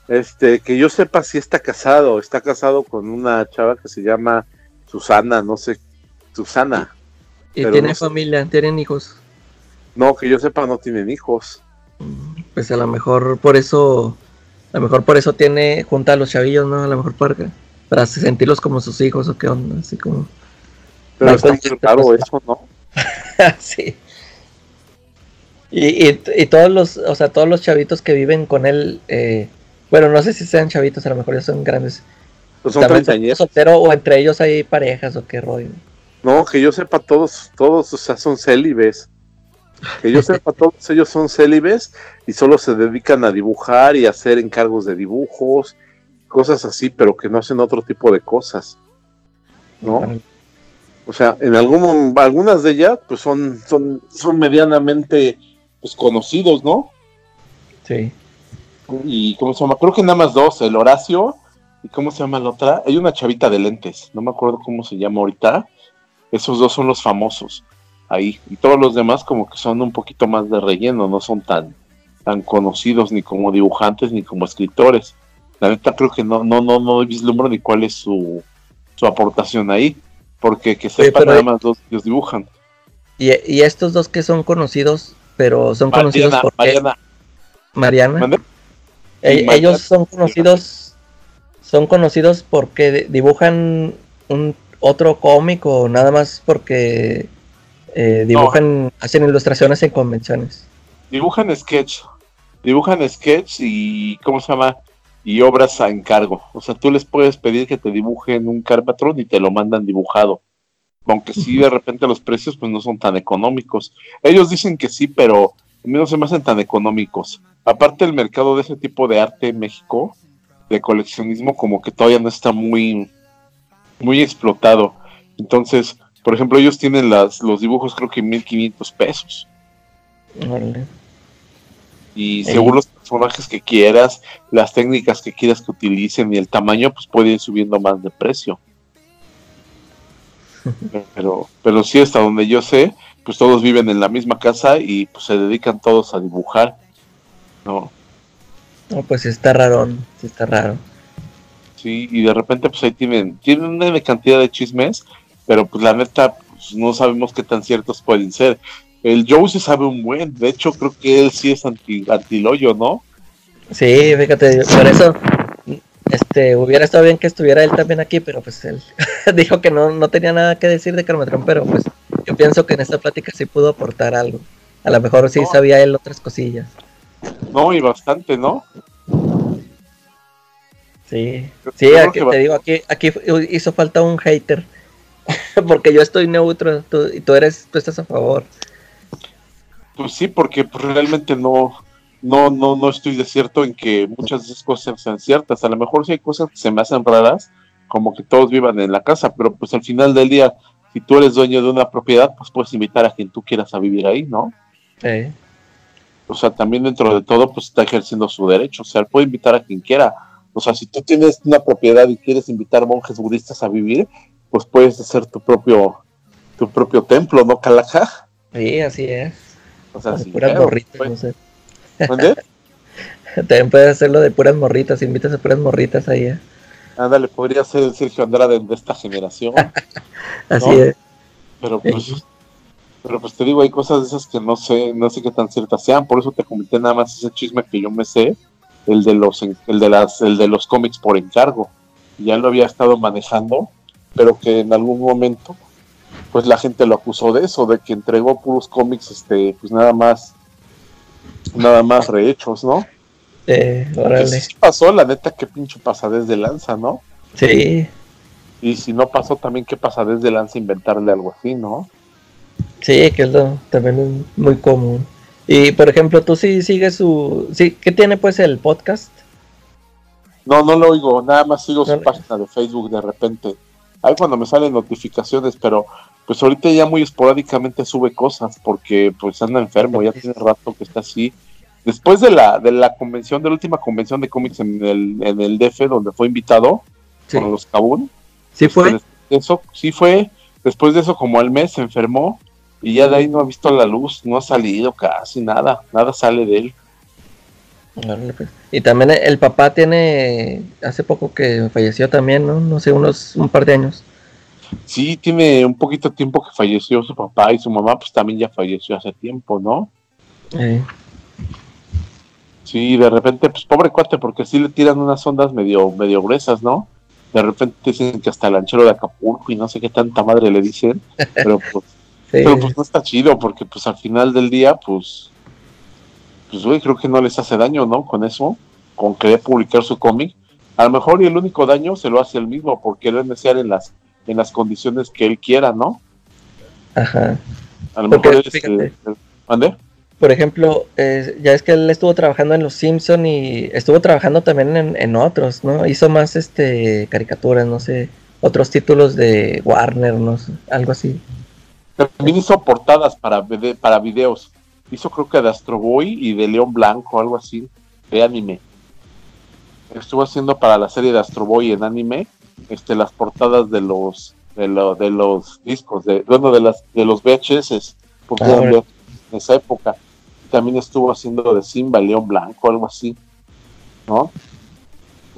Este, que yo sepa si está casado. Está casado con una chava que se llama Susana, no sé. Susana. ¿Y tiene familia? ¿Tienen hijos? No, que yo sepa no tienen hijos. Mm, pues a lo mejor por eso a lo mejor por eso tiene junta a los chavillos, ¿no? A lo mejor para, para sentirlos como sus hijos o qué onda, así como... Pero está claro eso, ¿no? sí. Y, y, todos los, o sea, todos los chavitos que viven con él, eh, bueno, no sé si sean chavitos, a lo mejor ya son grandes. Pues son treintañeros. o entre ellos hay parejas o qué rollo. No, que yo sepa, todos, todos, o sea, son célibes. Que yo sepa, todos ellos son célibes y solo se dedican a dibujar y a hacer encargos de dibujos, cosas así, pero que no hacen otro tipo de cosas. ¿No? O sea, en algún, algunas de ellas, pues son, son, son medianamente pues, conocidos, ¿no? Sí. Y ¿cómo se llama? Creo que nada más dos, el Horacio y ¿cómo se llama la otra? Hay una chavita de lentes, no me acuerdo cómo se llama ahorita. Esos dos son los famosos ahí. Y todos los demás como que son un poquito más de relleno, no son tan, tan conocidos ni como dibujantes ni como escritores. La neta creo que no, no, no, no vislumbro ni cuál es su, su aportación ahí, porque que sepan nada más dos ellos dibujan. Y, y, estos dos que son conocidos, pero son conocidos por Mariana. Mariana. E, ellos son conocidos, son conocidos porque dibujan un otro cómic o nada más porque eh, dibujan, hacen ilustraciones en convenciones. Dibujan sketch, dibujan sketch y ¿cómo se llama? Y obras a encargo. O sea, tú les puedes pedir que te dibujen un Carpatron y te lo mandan dibujado. Aunque sí, de repente los precios pues no son tan económicos. Ellos dicen que sí, pero a mí no se me hacen tan económicos. Aparte el mercado de ese tipo de arte en México, de coleccionismo, como que todavía no está muy, muy explotado. Entonces, por ejemplo, ellos tienen las, los dibujos creo que 1500 pesos. Y según los personajes que quieras, las técnicas que quieras que utilicen y el tamaño, pues puede ir subiendo más de precio. pero, pero sí, hasta donde yo sé, pues todos viven en la misma casa y pues se dedican todos a dibujar. No. No, pues está raro, sí está raro. Sí, y de repente pues ahí tienen, tienen una cantidad de chismes, pero pues la neta pues, no sabemos qué tan ciertos pueden ser. El Joe se sabe un buen, de hecho creo que él sí es anti, antiloyo, ¿no? Sí, fíjate, por eso este hubiera estado bien que estuviera él también aquí, pero pues él dijo que no, no tenía nada que decir de Carmetrón, pero pues yo pienso que en esta plática sí pudo aportar algo. A lo mejor sí sabía él otras cosillas. No, y bastante, ¿no? Sí, sí, aquí, te digo, aquí, aquí hizo falta un hater. porque yo estoy neutro y tú eres, tú estás a favor. Pues sí, porque pues, realmente no, no, no, no estoy de cierto en que muchas de esas cosas sean ciertas. A lo mejor sí hay cosas que se me hacen raras, como que todos vivan en la casa, pero pues al final del día, si tú eres dueño de una propiedad, pues puedes invitar a quien tú quieras a vivir ahí, ¿no? Sí. O sea, también dentro de todo, pues está ejerciendo su derecho. O sea, puede invitar a quien quiera o sea, si tú tienes una propiedad y quieres invitar monjes budistas a vivir, pues puedes hacer tu propio, tu propio templo, ¿no, Calaja? Sí, así es. O sea, de puras morritas, pues. no sé. ¿Dónde? También puedes hacerlo de puras morritas, invitas a puras morritas ahí. ¿eh? Ándale, podría ser el Sergio Andrade de esta generación. así es. Pero pues, pero pues te digo, hay cosas de esas que no sé, no sé qué tan ciertas sean, por eso te comenté nada más ese chisme que yo me sé, el de los el de las el de los cómics por encargo. Ya lo había estado manejando pero que en algún momento pues la gente lo acusó de eso de que entregó puros cómics este pues nada más nada más rehechos no eh, órale. Si pasó la neta qué pinche pasa desde lanza no sí. Y si no pasó también qué pasa desde lanza inventarle algo así no sí que es lo también es muy común y por ejemplo, tú sí sigues su. Sí, ¿Qué tiene pues el podcast? No, no lo oigo, nada más sigo su página de Facebook de repente. Ahí cuando me salen notificaciones, pero pues ahorita ya muy esporádicamente sube cosas porque pues anda enfermo, ya tiene rato que está así. Después de la, de la convención, de la última convención de cómics en el, en el DF, donde fue invitado con los Kabul. Sí fue. Eso, sí fue. Después de eso, como al mes, se enfermó y ya de ahí no ha visto la luz, no ha salido casi nada, nada sale de él. Pues. Y también el papá tiene, hace poco que falleció también, ¿no? No sé, unos, un par de años. Sí, tiene un poquito tiempo que falleció su papá y su mamá pues también ya falleció hace tiempo, ¿no? Sí. Sí, de repente, pues pobre cuate, porque sí le tiran unas ondas medio, medio gruesas, ¿no? De repente dicen que hasta el anchero de Acapulco y no sé qué tanta madre le dicen, pero pues pero pues no está chido, porque pues al final del día, pues, pues güey, creo que no les hace daño, ¿no? Con eso, con querer publicar su cómic. A lo mejor y el único daño se lo hace él mismo, por querer desear en las, en las condiciones que él quiera, ¿no? Ajá. A lo mejor este, Por ejemplo, eh, ya es que él estuvo trabajando en Los Simpson y estuvo trabajando también en, en otros, ¿no? Hizo más este caricaturas, no sé, otros títulos de Warner, no sé, algo así. También hizo portadas para, para videos. Hizo creo que de Astro Boy y de León Blanco, algo así, de anime. Estuvo haciendo para la serie de Astro Boy en anime este, las portadas de los de, de los discos, de, bueno, de, las, de los VHS, porque ah, en esa época. También estuvo haciendo de Simba, León Blanco, algo así. ¿No?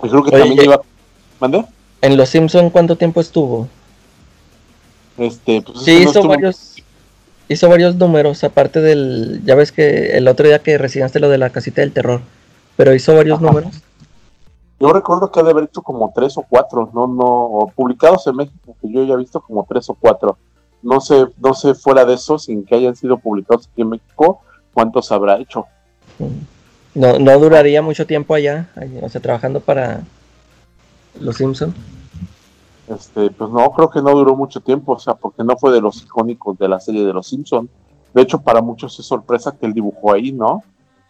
Y creo que también iba. ¿Mande? ¿En Los Simpson cuánto tiempo estuvo? Este, pues sí, hizo varios, hizo varios números, aparte del, ya ves que el otro día que recibiste lo de la casita del terror, pero hizo varios números. Yo recuerdo que ha de haber hecho como tres o cuatro, no, no, publicados en México, que yo ya he visto como tres o cuatro. No sé, no sé fuera de eso, sin que hayan sido publicados aquí en México, cuántos habrá hecho. No, no duraría mucho tiempo allá, o sea, trabajando para los Simpsons. Este, pues no, creo que no duró mucho tiempo, o sea, porque no fue de los icónicos de la serie de los Simpsons. De hecho, para muchos es sorpresa que él dibujó ahí, ¿no?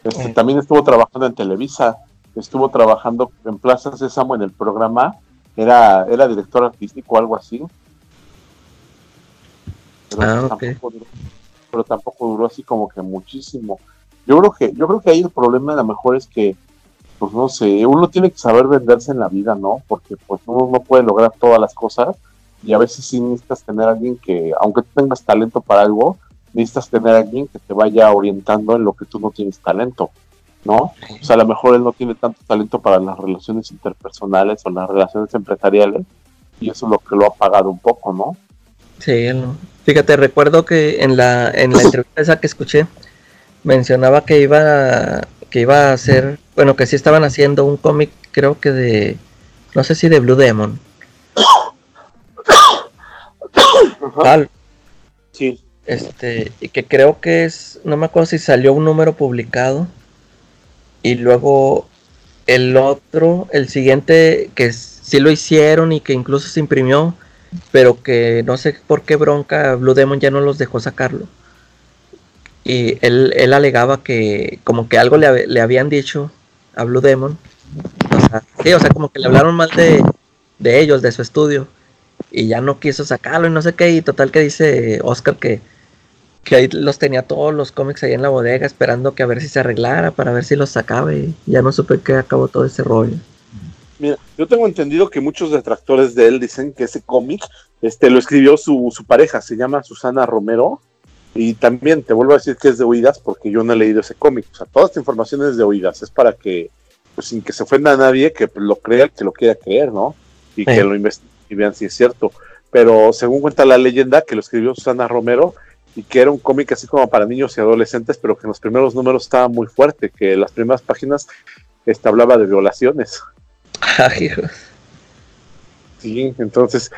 Este, También estuvo trabajando en Televisa estuvo trabajando en Plaza Sésamo en el programa, era, era director artístico o algo así. Pero, ah, tampoco duró, pero tampoco duró así como que muchísimo. Yo creo que, yo creo que ahí el problema a lo mejor es que, pues no sé, uno tiene que saber venderse en la vida, ¿no? Porque pues uno no puede lograr todas las cosas y a veces sí necesitas tener a alguien que, aunque tengas talento para algo, necesitas tener alguien que te vaya orientando en lo que tú no tienes talento. ¿no? O sea, a lo mejor él no tiene tanto talento para las relaciones interpersonales o las relaciones empresariales y eso es lo que lo ha pagado un poco, ¿no? Sí, fíjate, recuerdo que en la, en la entrevista esa que escuché mencionaba que iba que iba a hacer, bueno, que sí estaban haciendo un cómic, creo que de, no sé si de Blue Demon. Tal. Sí. Este, y que creo que es, no me acuerdo si salió un número publicado y luego el otro, el siguiente, que sí lo hicieron y que incluso se imprimió, pero que no sé por qué bronca Blue Demon ya no los dejó sacarlo. Y él, él alegaba que como que algo le, le, habían dicho a Blue Demon. O sea, como que le hablaron mal de, de ellos, de su estudio. Y ya no quiso sacarlo y no sé qué. Y total que dice Oscar que que ahí los tenía todos los cómics ahí en la bodega esperando que a ver si se arreglara para ver si los sacaba y ya no supe que acabó todo ese rollo. Mira, yo tengo entendido que muchos detractores de él dicen que ese cómic este, lo escribió su, su pareja, se llama Susana Romero, y también te vuelvo a decir que es de oídas porque yo no he leído ese cómic. O sea, toda esta información es de oídas, es para que, pues sin que se ofenda a nadie, que lo crea el que lo quiera creer, ¿no? Y que lo investiguen y vean si es cierto. Pero según cuenta la leyenda que lo escribió Susana Romero, y que era un cómic así como para niños y adolescentes, pero que en los primeros números estaba muy fuerte, que las primeras páginas este, hablaba de violaciones. sí, entonces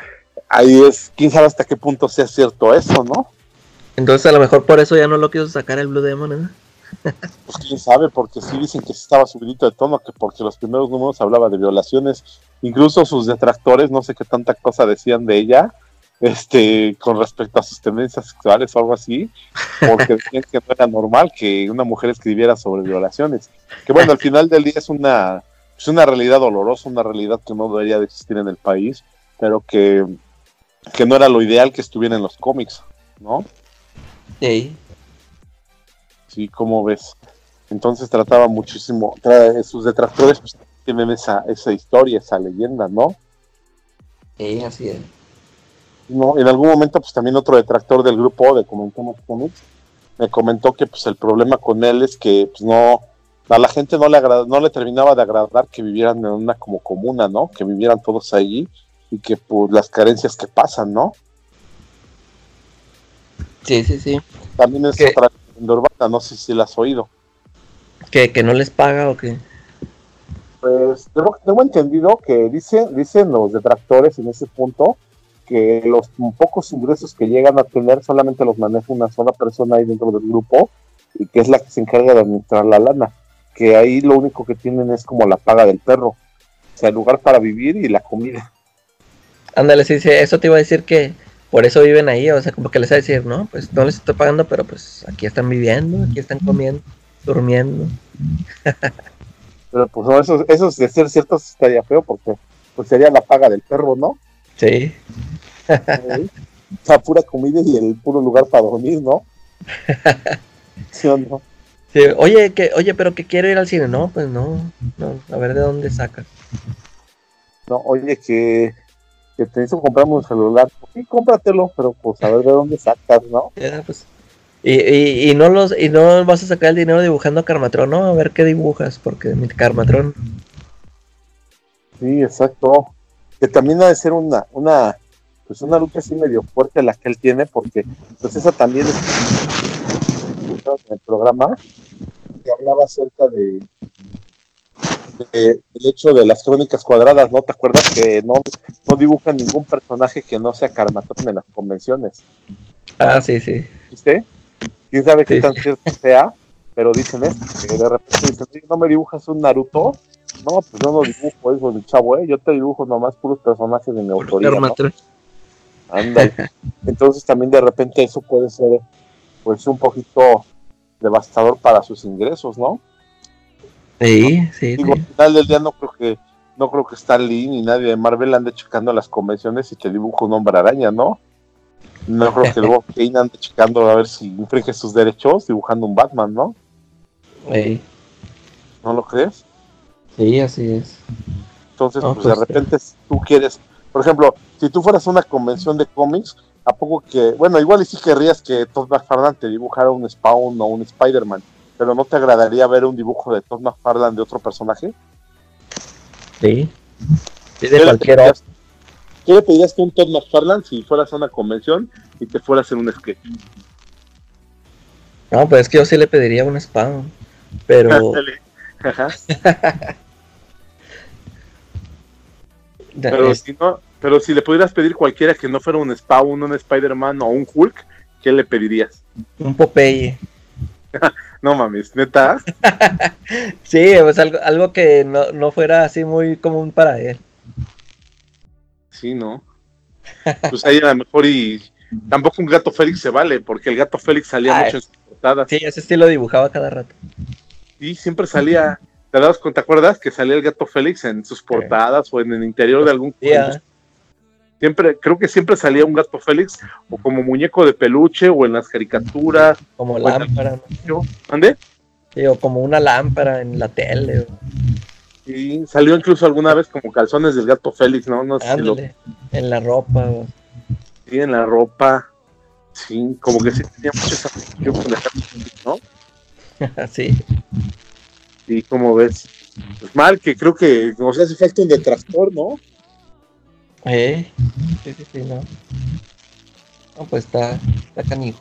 ahí es, quién sabe hasta qué punto sea cierto eso, ¿no? Entonces a lo mejor por eso ya no lo quiso sacar el Blue Demon, ¿eh? Pues quién sabe, porque sí dicen que estaba subidito de tono, que porque los primeros números hablaba de violaciones, incluso sus detractores, no sé qué tanta cosa decían de ella, este, con respecto a sus tendencias sexuales o algo así, porque decían que no era normal que una mujer escribiera sobre violaciones. Que bueno, al final del día es una, es una realidad dolorosa, una realidad que no debería de existir en el país, pero que, que no era lo ideal que estuviera en los cómics, ¿no? Sí. Sí, ¿cómo ves? Entonces trataba muchísimo, sus detractores pues, tienen esa, esa historia, esa leyenda, ¿no? Sí, así es. ¿no? En algún momento, pues también otro detractor del grupo de Comentamos Comics me comentó que pues el problema con él es que pues no, a la gente no le no le terminaba de agradar que vivieran en una como comuna, ¿no? Que vivieran todos allí y que pues las carencias que pasan, ¿no? Sí, sí, sí. También es otra urbana, no sé si la has oído. ¿Que, ¿Que no les paga o qué? Pues tengo, tengo entendido que dicen, dicen los detractores en ese punto que los pocos ingresos que llegan a tener solamente los maneja una sola persona ahí dentro del grupo y que es la que se encarga de administrar la lana, que ahí lo único que tienen es como la paga del perro, o sea, el lugar para vivir y la comida. Ándale, sí, sí, eso te iba a decir que por eso viven ahí, o sea, como que les va a decir, no, pues no les estoy pagando, pero pues aquí están viviendo, aquí están comiendo, durmiendo. pero pues no, eso, eso de ser cierto estaría feo porque pues sería la paga del perro, ¿no? Sí. La pura comida y el puro lugar para dormir, ¿no? ¿Sí o no? oye, que, oye, pero que quiero ir al cine. No, pues no, no, a ver de dónde sacas. No, oye, que, que te hizo comprar un celular. Sí, cómpratelo, pero pues a ver de dónde sacas, ¿no? pues. Y, y, y, no los y no vas a sacar el dinero dibujando a Carmatrón, ¿no? A ver qué dibujas, porque mi Carmatrón. Sí, exacto que también ha de ser una, una, pues una lucha así medio fuerte la que él tiene, porque pues esa también es en el programa que hablaba acerca de el hecho de las crónicas cuadradas, ¿no? ¿Te acuerdas que no, no dibujan ningún personaje que no sea Carmatón en las convenciones? Ah, sí, sí. ¿Viste? ¿Quién sabe qué tan cierto sea? Pero dicen esto, que de repente dicen, ¿no me dibujas un Naruto? No, pues yo no dibujo eso, mi chavo, ¿eh? Yo te dibujo nomás puros personajes de mi autoría. ¿no? Entonces también de repente eso puede ser, pues, un poquito devastador para sus ingresos, ¿no? Sí, sí. Digo, al final del día no creo que no creo que Stan Lee ni nadie de Marvel ande checando las convenciones y te dibujo un hombre araña, ¿no? No creo que luego Kane ande checando a ver si infringe sus derechos dibujando un Batman, ¿no? Sí. ¿No lo crees? Sí, así es. Entonces, pues, pues, de repente tú quieres, por ejemplo, si tú fueras a una convención de cómics, ¿a poco que, bueno, igual y sí querrías que Todd McFarlane te dibujara un Spawn o un Spider-Man, pero ¿no te agradaría ver un dibujo de Todd McFarlane de otro personaje? Sí. de cualquier otro. ¿Qué le pedirías que un Todd McFarlane si fueras a una convención y te fueras en un sketch? No, pues es que yo sí le pediría un Spawn, pero... pero, si no, pero si le pudieras pedir cualquiera que no fuera un Spawn, un Spider-Man o un Hulk, ¿qué le pedirías? Un Popeye. no mames, neta. sí, pues algo, algo que no, fuera así muy común para él. Sí, ¿no? Pues ahí a lo mejor y tampoco un gato Félix se vale, porque el gato Félix salía ah, mucho en sus portadas. Sí, ese estilo dibujaba cada rato. Sí, siempre salía. ¿Te das cuenta, te acuerdas que salía el gato Félix en sus portadas o en el interior de algún Siempre, creo que siempre salía un gato Félix o como muñeco de peluche o en las caricaturas. Como lámpara. ¿Dónde? Sí, o como una lámpara en la tele. Y salió incluso alguna vez como calzones del gato Félix, ¿no? no sé En la ropa. Sí, en la ropa. Sí, como que sí tenía con el gato Félix, ¿no? sí. Y como ves, pues mal, que creo que nos hace falta un detractor, ¿no? Eh, sí, sí, sí, no. No, pues está, está canijo.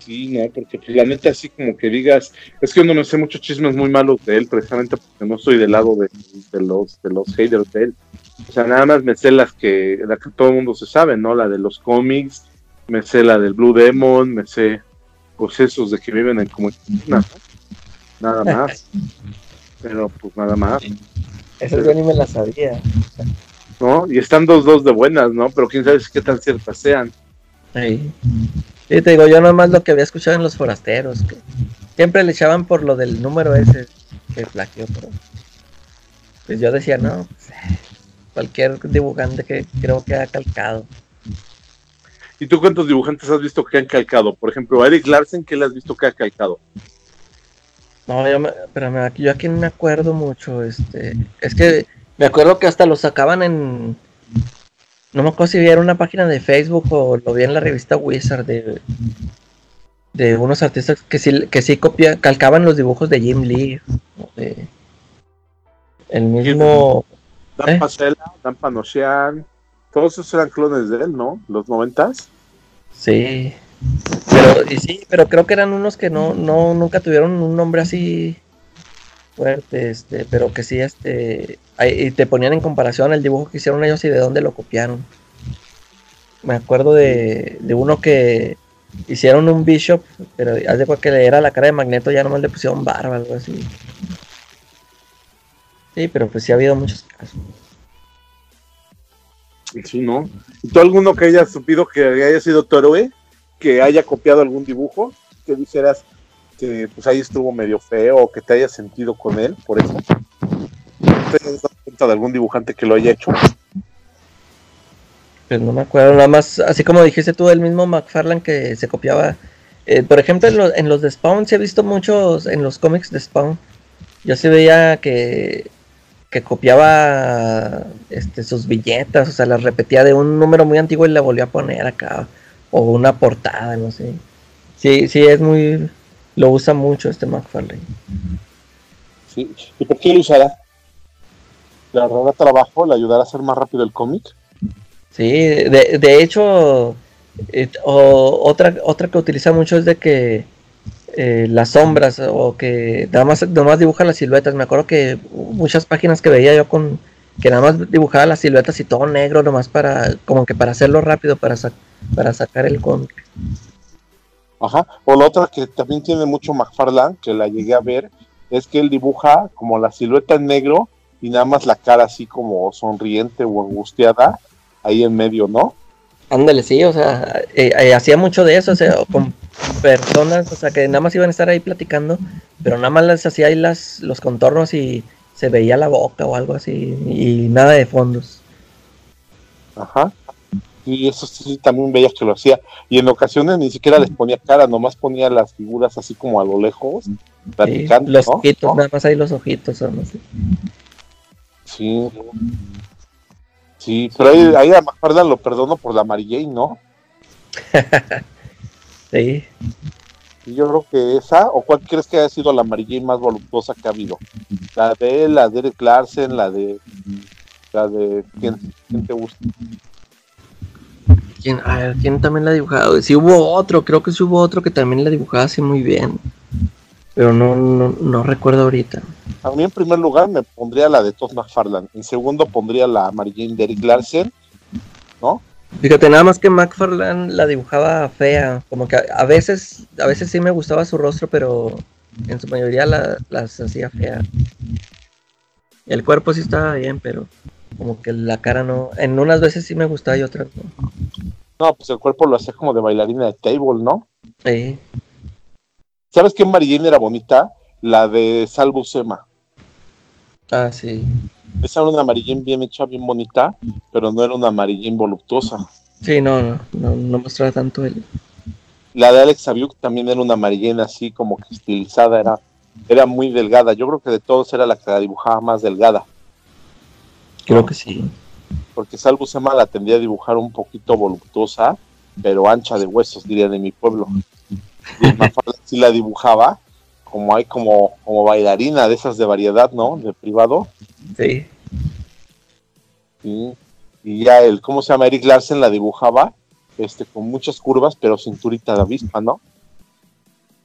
Sí, no, porque pues la neta así como que digas, es que yo no sé muchos chismes muy malos de él, precisamente porque no estoy del lado de, los de los haters de él. O sea, nada más me sé las que, la que todo el mundo se sabe, ¿no? La de los cómics, me sé la del Blue Demon, me sé pues esos de que viven en como nada más. Pero pues nada más. Eso yo ni me la sabía. ¿No? Y están dos dos de buenas, ¿no? Pero quién sabe qué tan ciertas sean. Sí. te digo, yo nomás lo que había escuchado en los forasteros, que siempre le echaban por lo del número ese que plagió, pero pues yo decía, no, pues, cualquier dibujante que creo que ha calcado. ¿Y tú cuántos dibujantes has visto que han calcado? Por ejemplo, a Eric Larsen, ¿qué le has visto que ha calcado? No, yo, me, pero yo aquí no me acuerdo mucho. Este, es que me acuerdo que hasta lo sacaban en. No me acuerdo si era una página de Facebook o lo vi en la revista Wizard de, de unos artistas que sí, que sí copia, calcaban los dibujos de Jim Lee. el mismo. Dan ¿eh? Dan Panosian, todos esos eran clones de él, ¿no? Los noventas. Sí. Pero, y sí, pero creo que eran unos que no, no, nunca tuvieron un nombre así este, pero que sí, este, y te ponían en comparación el dibujo que hicieron ellos y de dónde lo copiaron. Me acuerdo de, de uno que hicieron un Bishop, pero haz de que le era la cara de Magneto, ya nomás le pusieron barba, algo así. Sí, pero pues sí ha habido muchos casos. Sí, ¿no? ¿Y tú alguno que haya supido que haya sido Toroe? Que haya copiado algún dibujo, que dijeras que pues ahí estuvo medio feo o que te haya sentido con él, por eso. ¿Te has dado cuenta de algún dibujante que lo haya hecho? Pues no me acuerdo, nada más, así como dijiste tú, el mismo McFarlane que se copiaba. Eh, por ejemplo, en los, en los de Spawn, se he visto muchos, en los cómics de Spawn, yo se veía que que copiaba este, sus billetas, o sea, las repetía de un número muy antiguo y la volvió a poner acá, o una portada, no sé. Sí, sí, es muy, lo usa mucho este McFarlane. Sí, ¿y por qué lo usará? ¿Le ahorrará trabajo? ¿Le ayudará a hacer más rápido el cómic? Sí, de, hecho, eh, otra, otra que utiliza mucho es de que eh, las sombras o que nada más, nada más dibuja las siluetas. Me acuerdo que muchas páginas que veía yo con que nada más dibujaba las siluetas y todo negro, nomás para, como que para hacerlo rápido, para, para sacar el cómic. Ajá, o la otra que también tiene mucho McFarlane, que la llegué a ver, es que él dibuja como la silueta en negro y nada más la cara así como sonriente o angustiada ahí en medio, ¿no? Ándale, sí, o sea, eh, eh, hacía mucho de eso, o sea, con personas, o sea, que nada más iban a estar ahí platicando, pero nada más les hacía ahí las, los contornos y se veía la boca o algo así, y nada de fondos. Ajá. Y eso sí también veía que lo hacía. Y en ocasiones ni siquiera les ponía cara, nomás ponía las figuras así como a lo lejos, platicando. los ojitos, nada más ahí los ojitos son así. Sí. Sí, pero ahí, ahí a lo perdono por la Mary ¿no? sí. Y yo creo que esa, o cuál crees que haya sido la Mary más voluptuosa que ha habido? La de la de Eric Larsen, la de. La de. ¿Quién, te gusta? ¿Quién, a ver, ¿quién también la ha dibujado? Sí hubo otro, creo que sí hubo otro que también la dibujaba así muy bien. Pero no, no, no recuerdo ahorita. A mí en primer lugar me pondría la de Todd McFarlane. En segundo pondría la Mary Jane de Eric Larsen, ¿no? Fíjate, nada más que McFarlane la dibujaba fea, como que a, veces, a veces sí me gustaba su rostro, pero en su mayoría la, las hacía fea. El cuerpo sí estaba bien, pero como que la cara no. En unas veces sí me gustaba y otras no. No, pues el cuerpo lo hacía como de bailarina de table, ¿no? Sí. ¿Sabes qué Mary Jane era bonita? La de Salvo Sema. Ah, sí. Esa era una amarillín bien hecha, bien bonita, pero no era una amarillín voluptuosa. Sí, no, no, no, mostraba tanto él. La de Alex Abiuk también era una amarillín así como que estilizada, era, era muy delgada. Yo creo que de todos era la que la dibujaba más delgada. Creo que sí. Porque Salvo Sema la tendría a dibujar un poquito voluptuosa, pero ancha de huesos, diría de mi pueblo. Y sí la dibujaba, como hay como, como bailarina de esas de variedad, ¿no? De privado. Sí. Y ya el, ¿cómo se llama? Eric Larsen la dibujaba, este, con muchas curvas, pero cinturita de avispa, ¿no?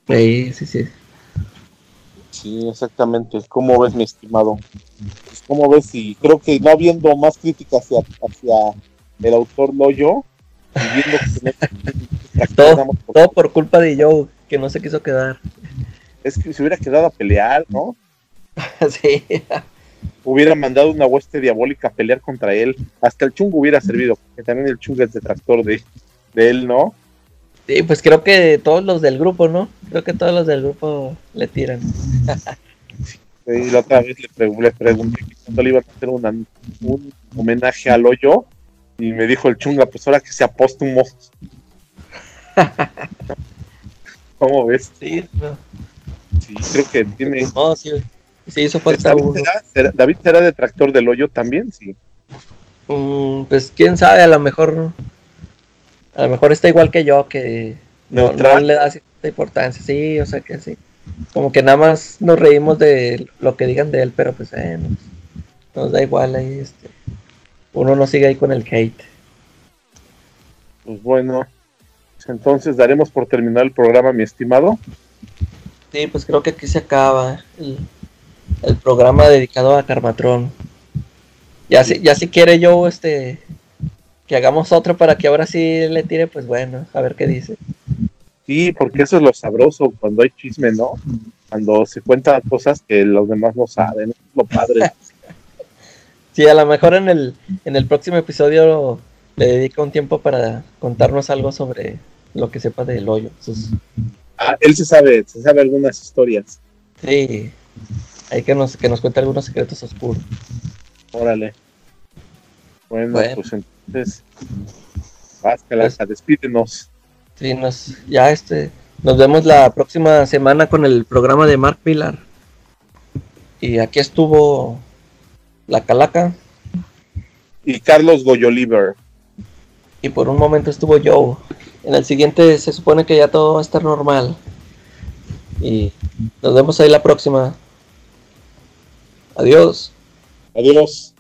Sí, sí, sí. Sí, exactamente. ¿Cómo ves, mi estimado? Pues, ¿Cómo ves? Y creo que no habiendo más críticas hacia, hacia el autor Loyo, y viendo que todo, todo por culpa de Joe, que no se quiso quedar es que se hubiera quedado a pelear, ¿no? sí. Hubiera mandado una hueste diabólica a pelear contra él. Hasta el chungo hubiera servido, porque también el chungo es detractor de, de él, ¿no? Sí, pues creo que todos los del grupo, ¿no? Creo que todos los del grupo le tiran. y la otra vez le, pregunté cuándo le iban a hacer un homenaje al hoyo y me dijo el chunga, pues ahora que sea póstumo. ¿Cómo ves? Sí, no. Sí, creo que tiene. No, sí, sí hizo falta David será, David será detractor del hoyo también, sí. Mm, pues quién sabe, a lo mejor. A lo mejor está igual que yo, que no, le da cierta importancia. Sí, o sea que sí. Como que nada más nos reímos de lo que digan de él, pero pues eh, nos, da igual ahí. Este, uno no sigue ahí con el hate. Pues bueno, entonces daremos por terminado el programa, mi estimado. Sí, pues creo que aquí se acaba el, programa dedicado a Carmatrón. Ya si, ya si quiere yo este que hagamos otro para que ahora sí le tire, pues bueno, a ver qué dice. Sí, porque eso es lo sabroso cuando hay chisme, ¿no? Cuando se cuentan cosas que los demás no saben, es lo padre. sí, a lo mejor en el, en el próximo episodio le dedico un tiempo para contarnos algo sobre lo que sepa del hoyo, Ah, él se sabe, se sabe algunas historias. Sí, hay que nos, que nos cuente algunos secretos oscuros. Órale. Bueno, pues entonces, Vázquez, pues, despídenos. Sí, nos, ya este, nos vemos la próxima semana con el programa de Mark Pilar. Y aquí estuvo la Calaca. Y Carlos Goyoliver. Y por un momento estuvo Joe. En el siguiente se supone que ya todo va a estar normal. Y nos vemos ahí la próxima. Adiós. Adiós.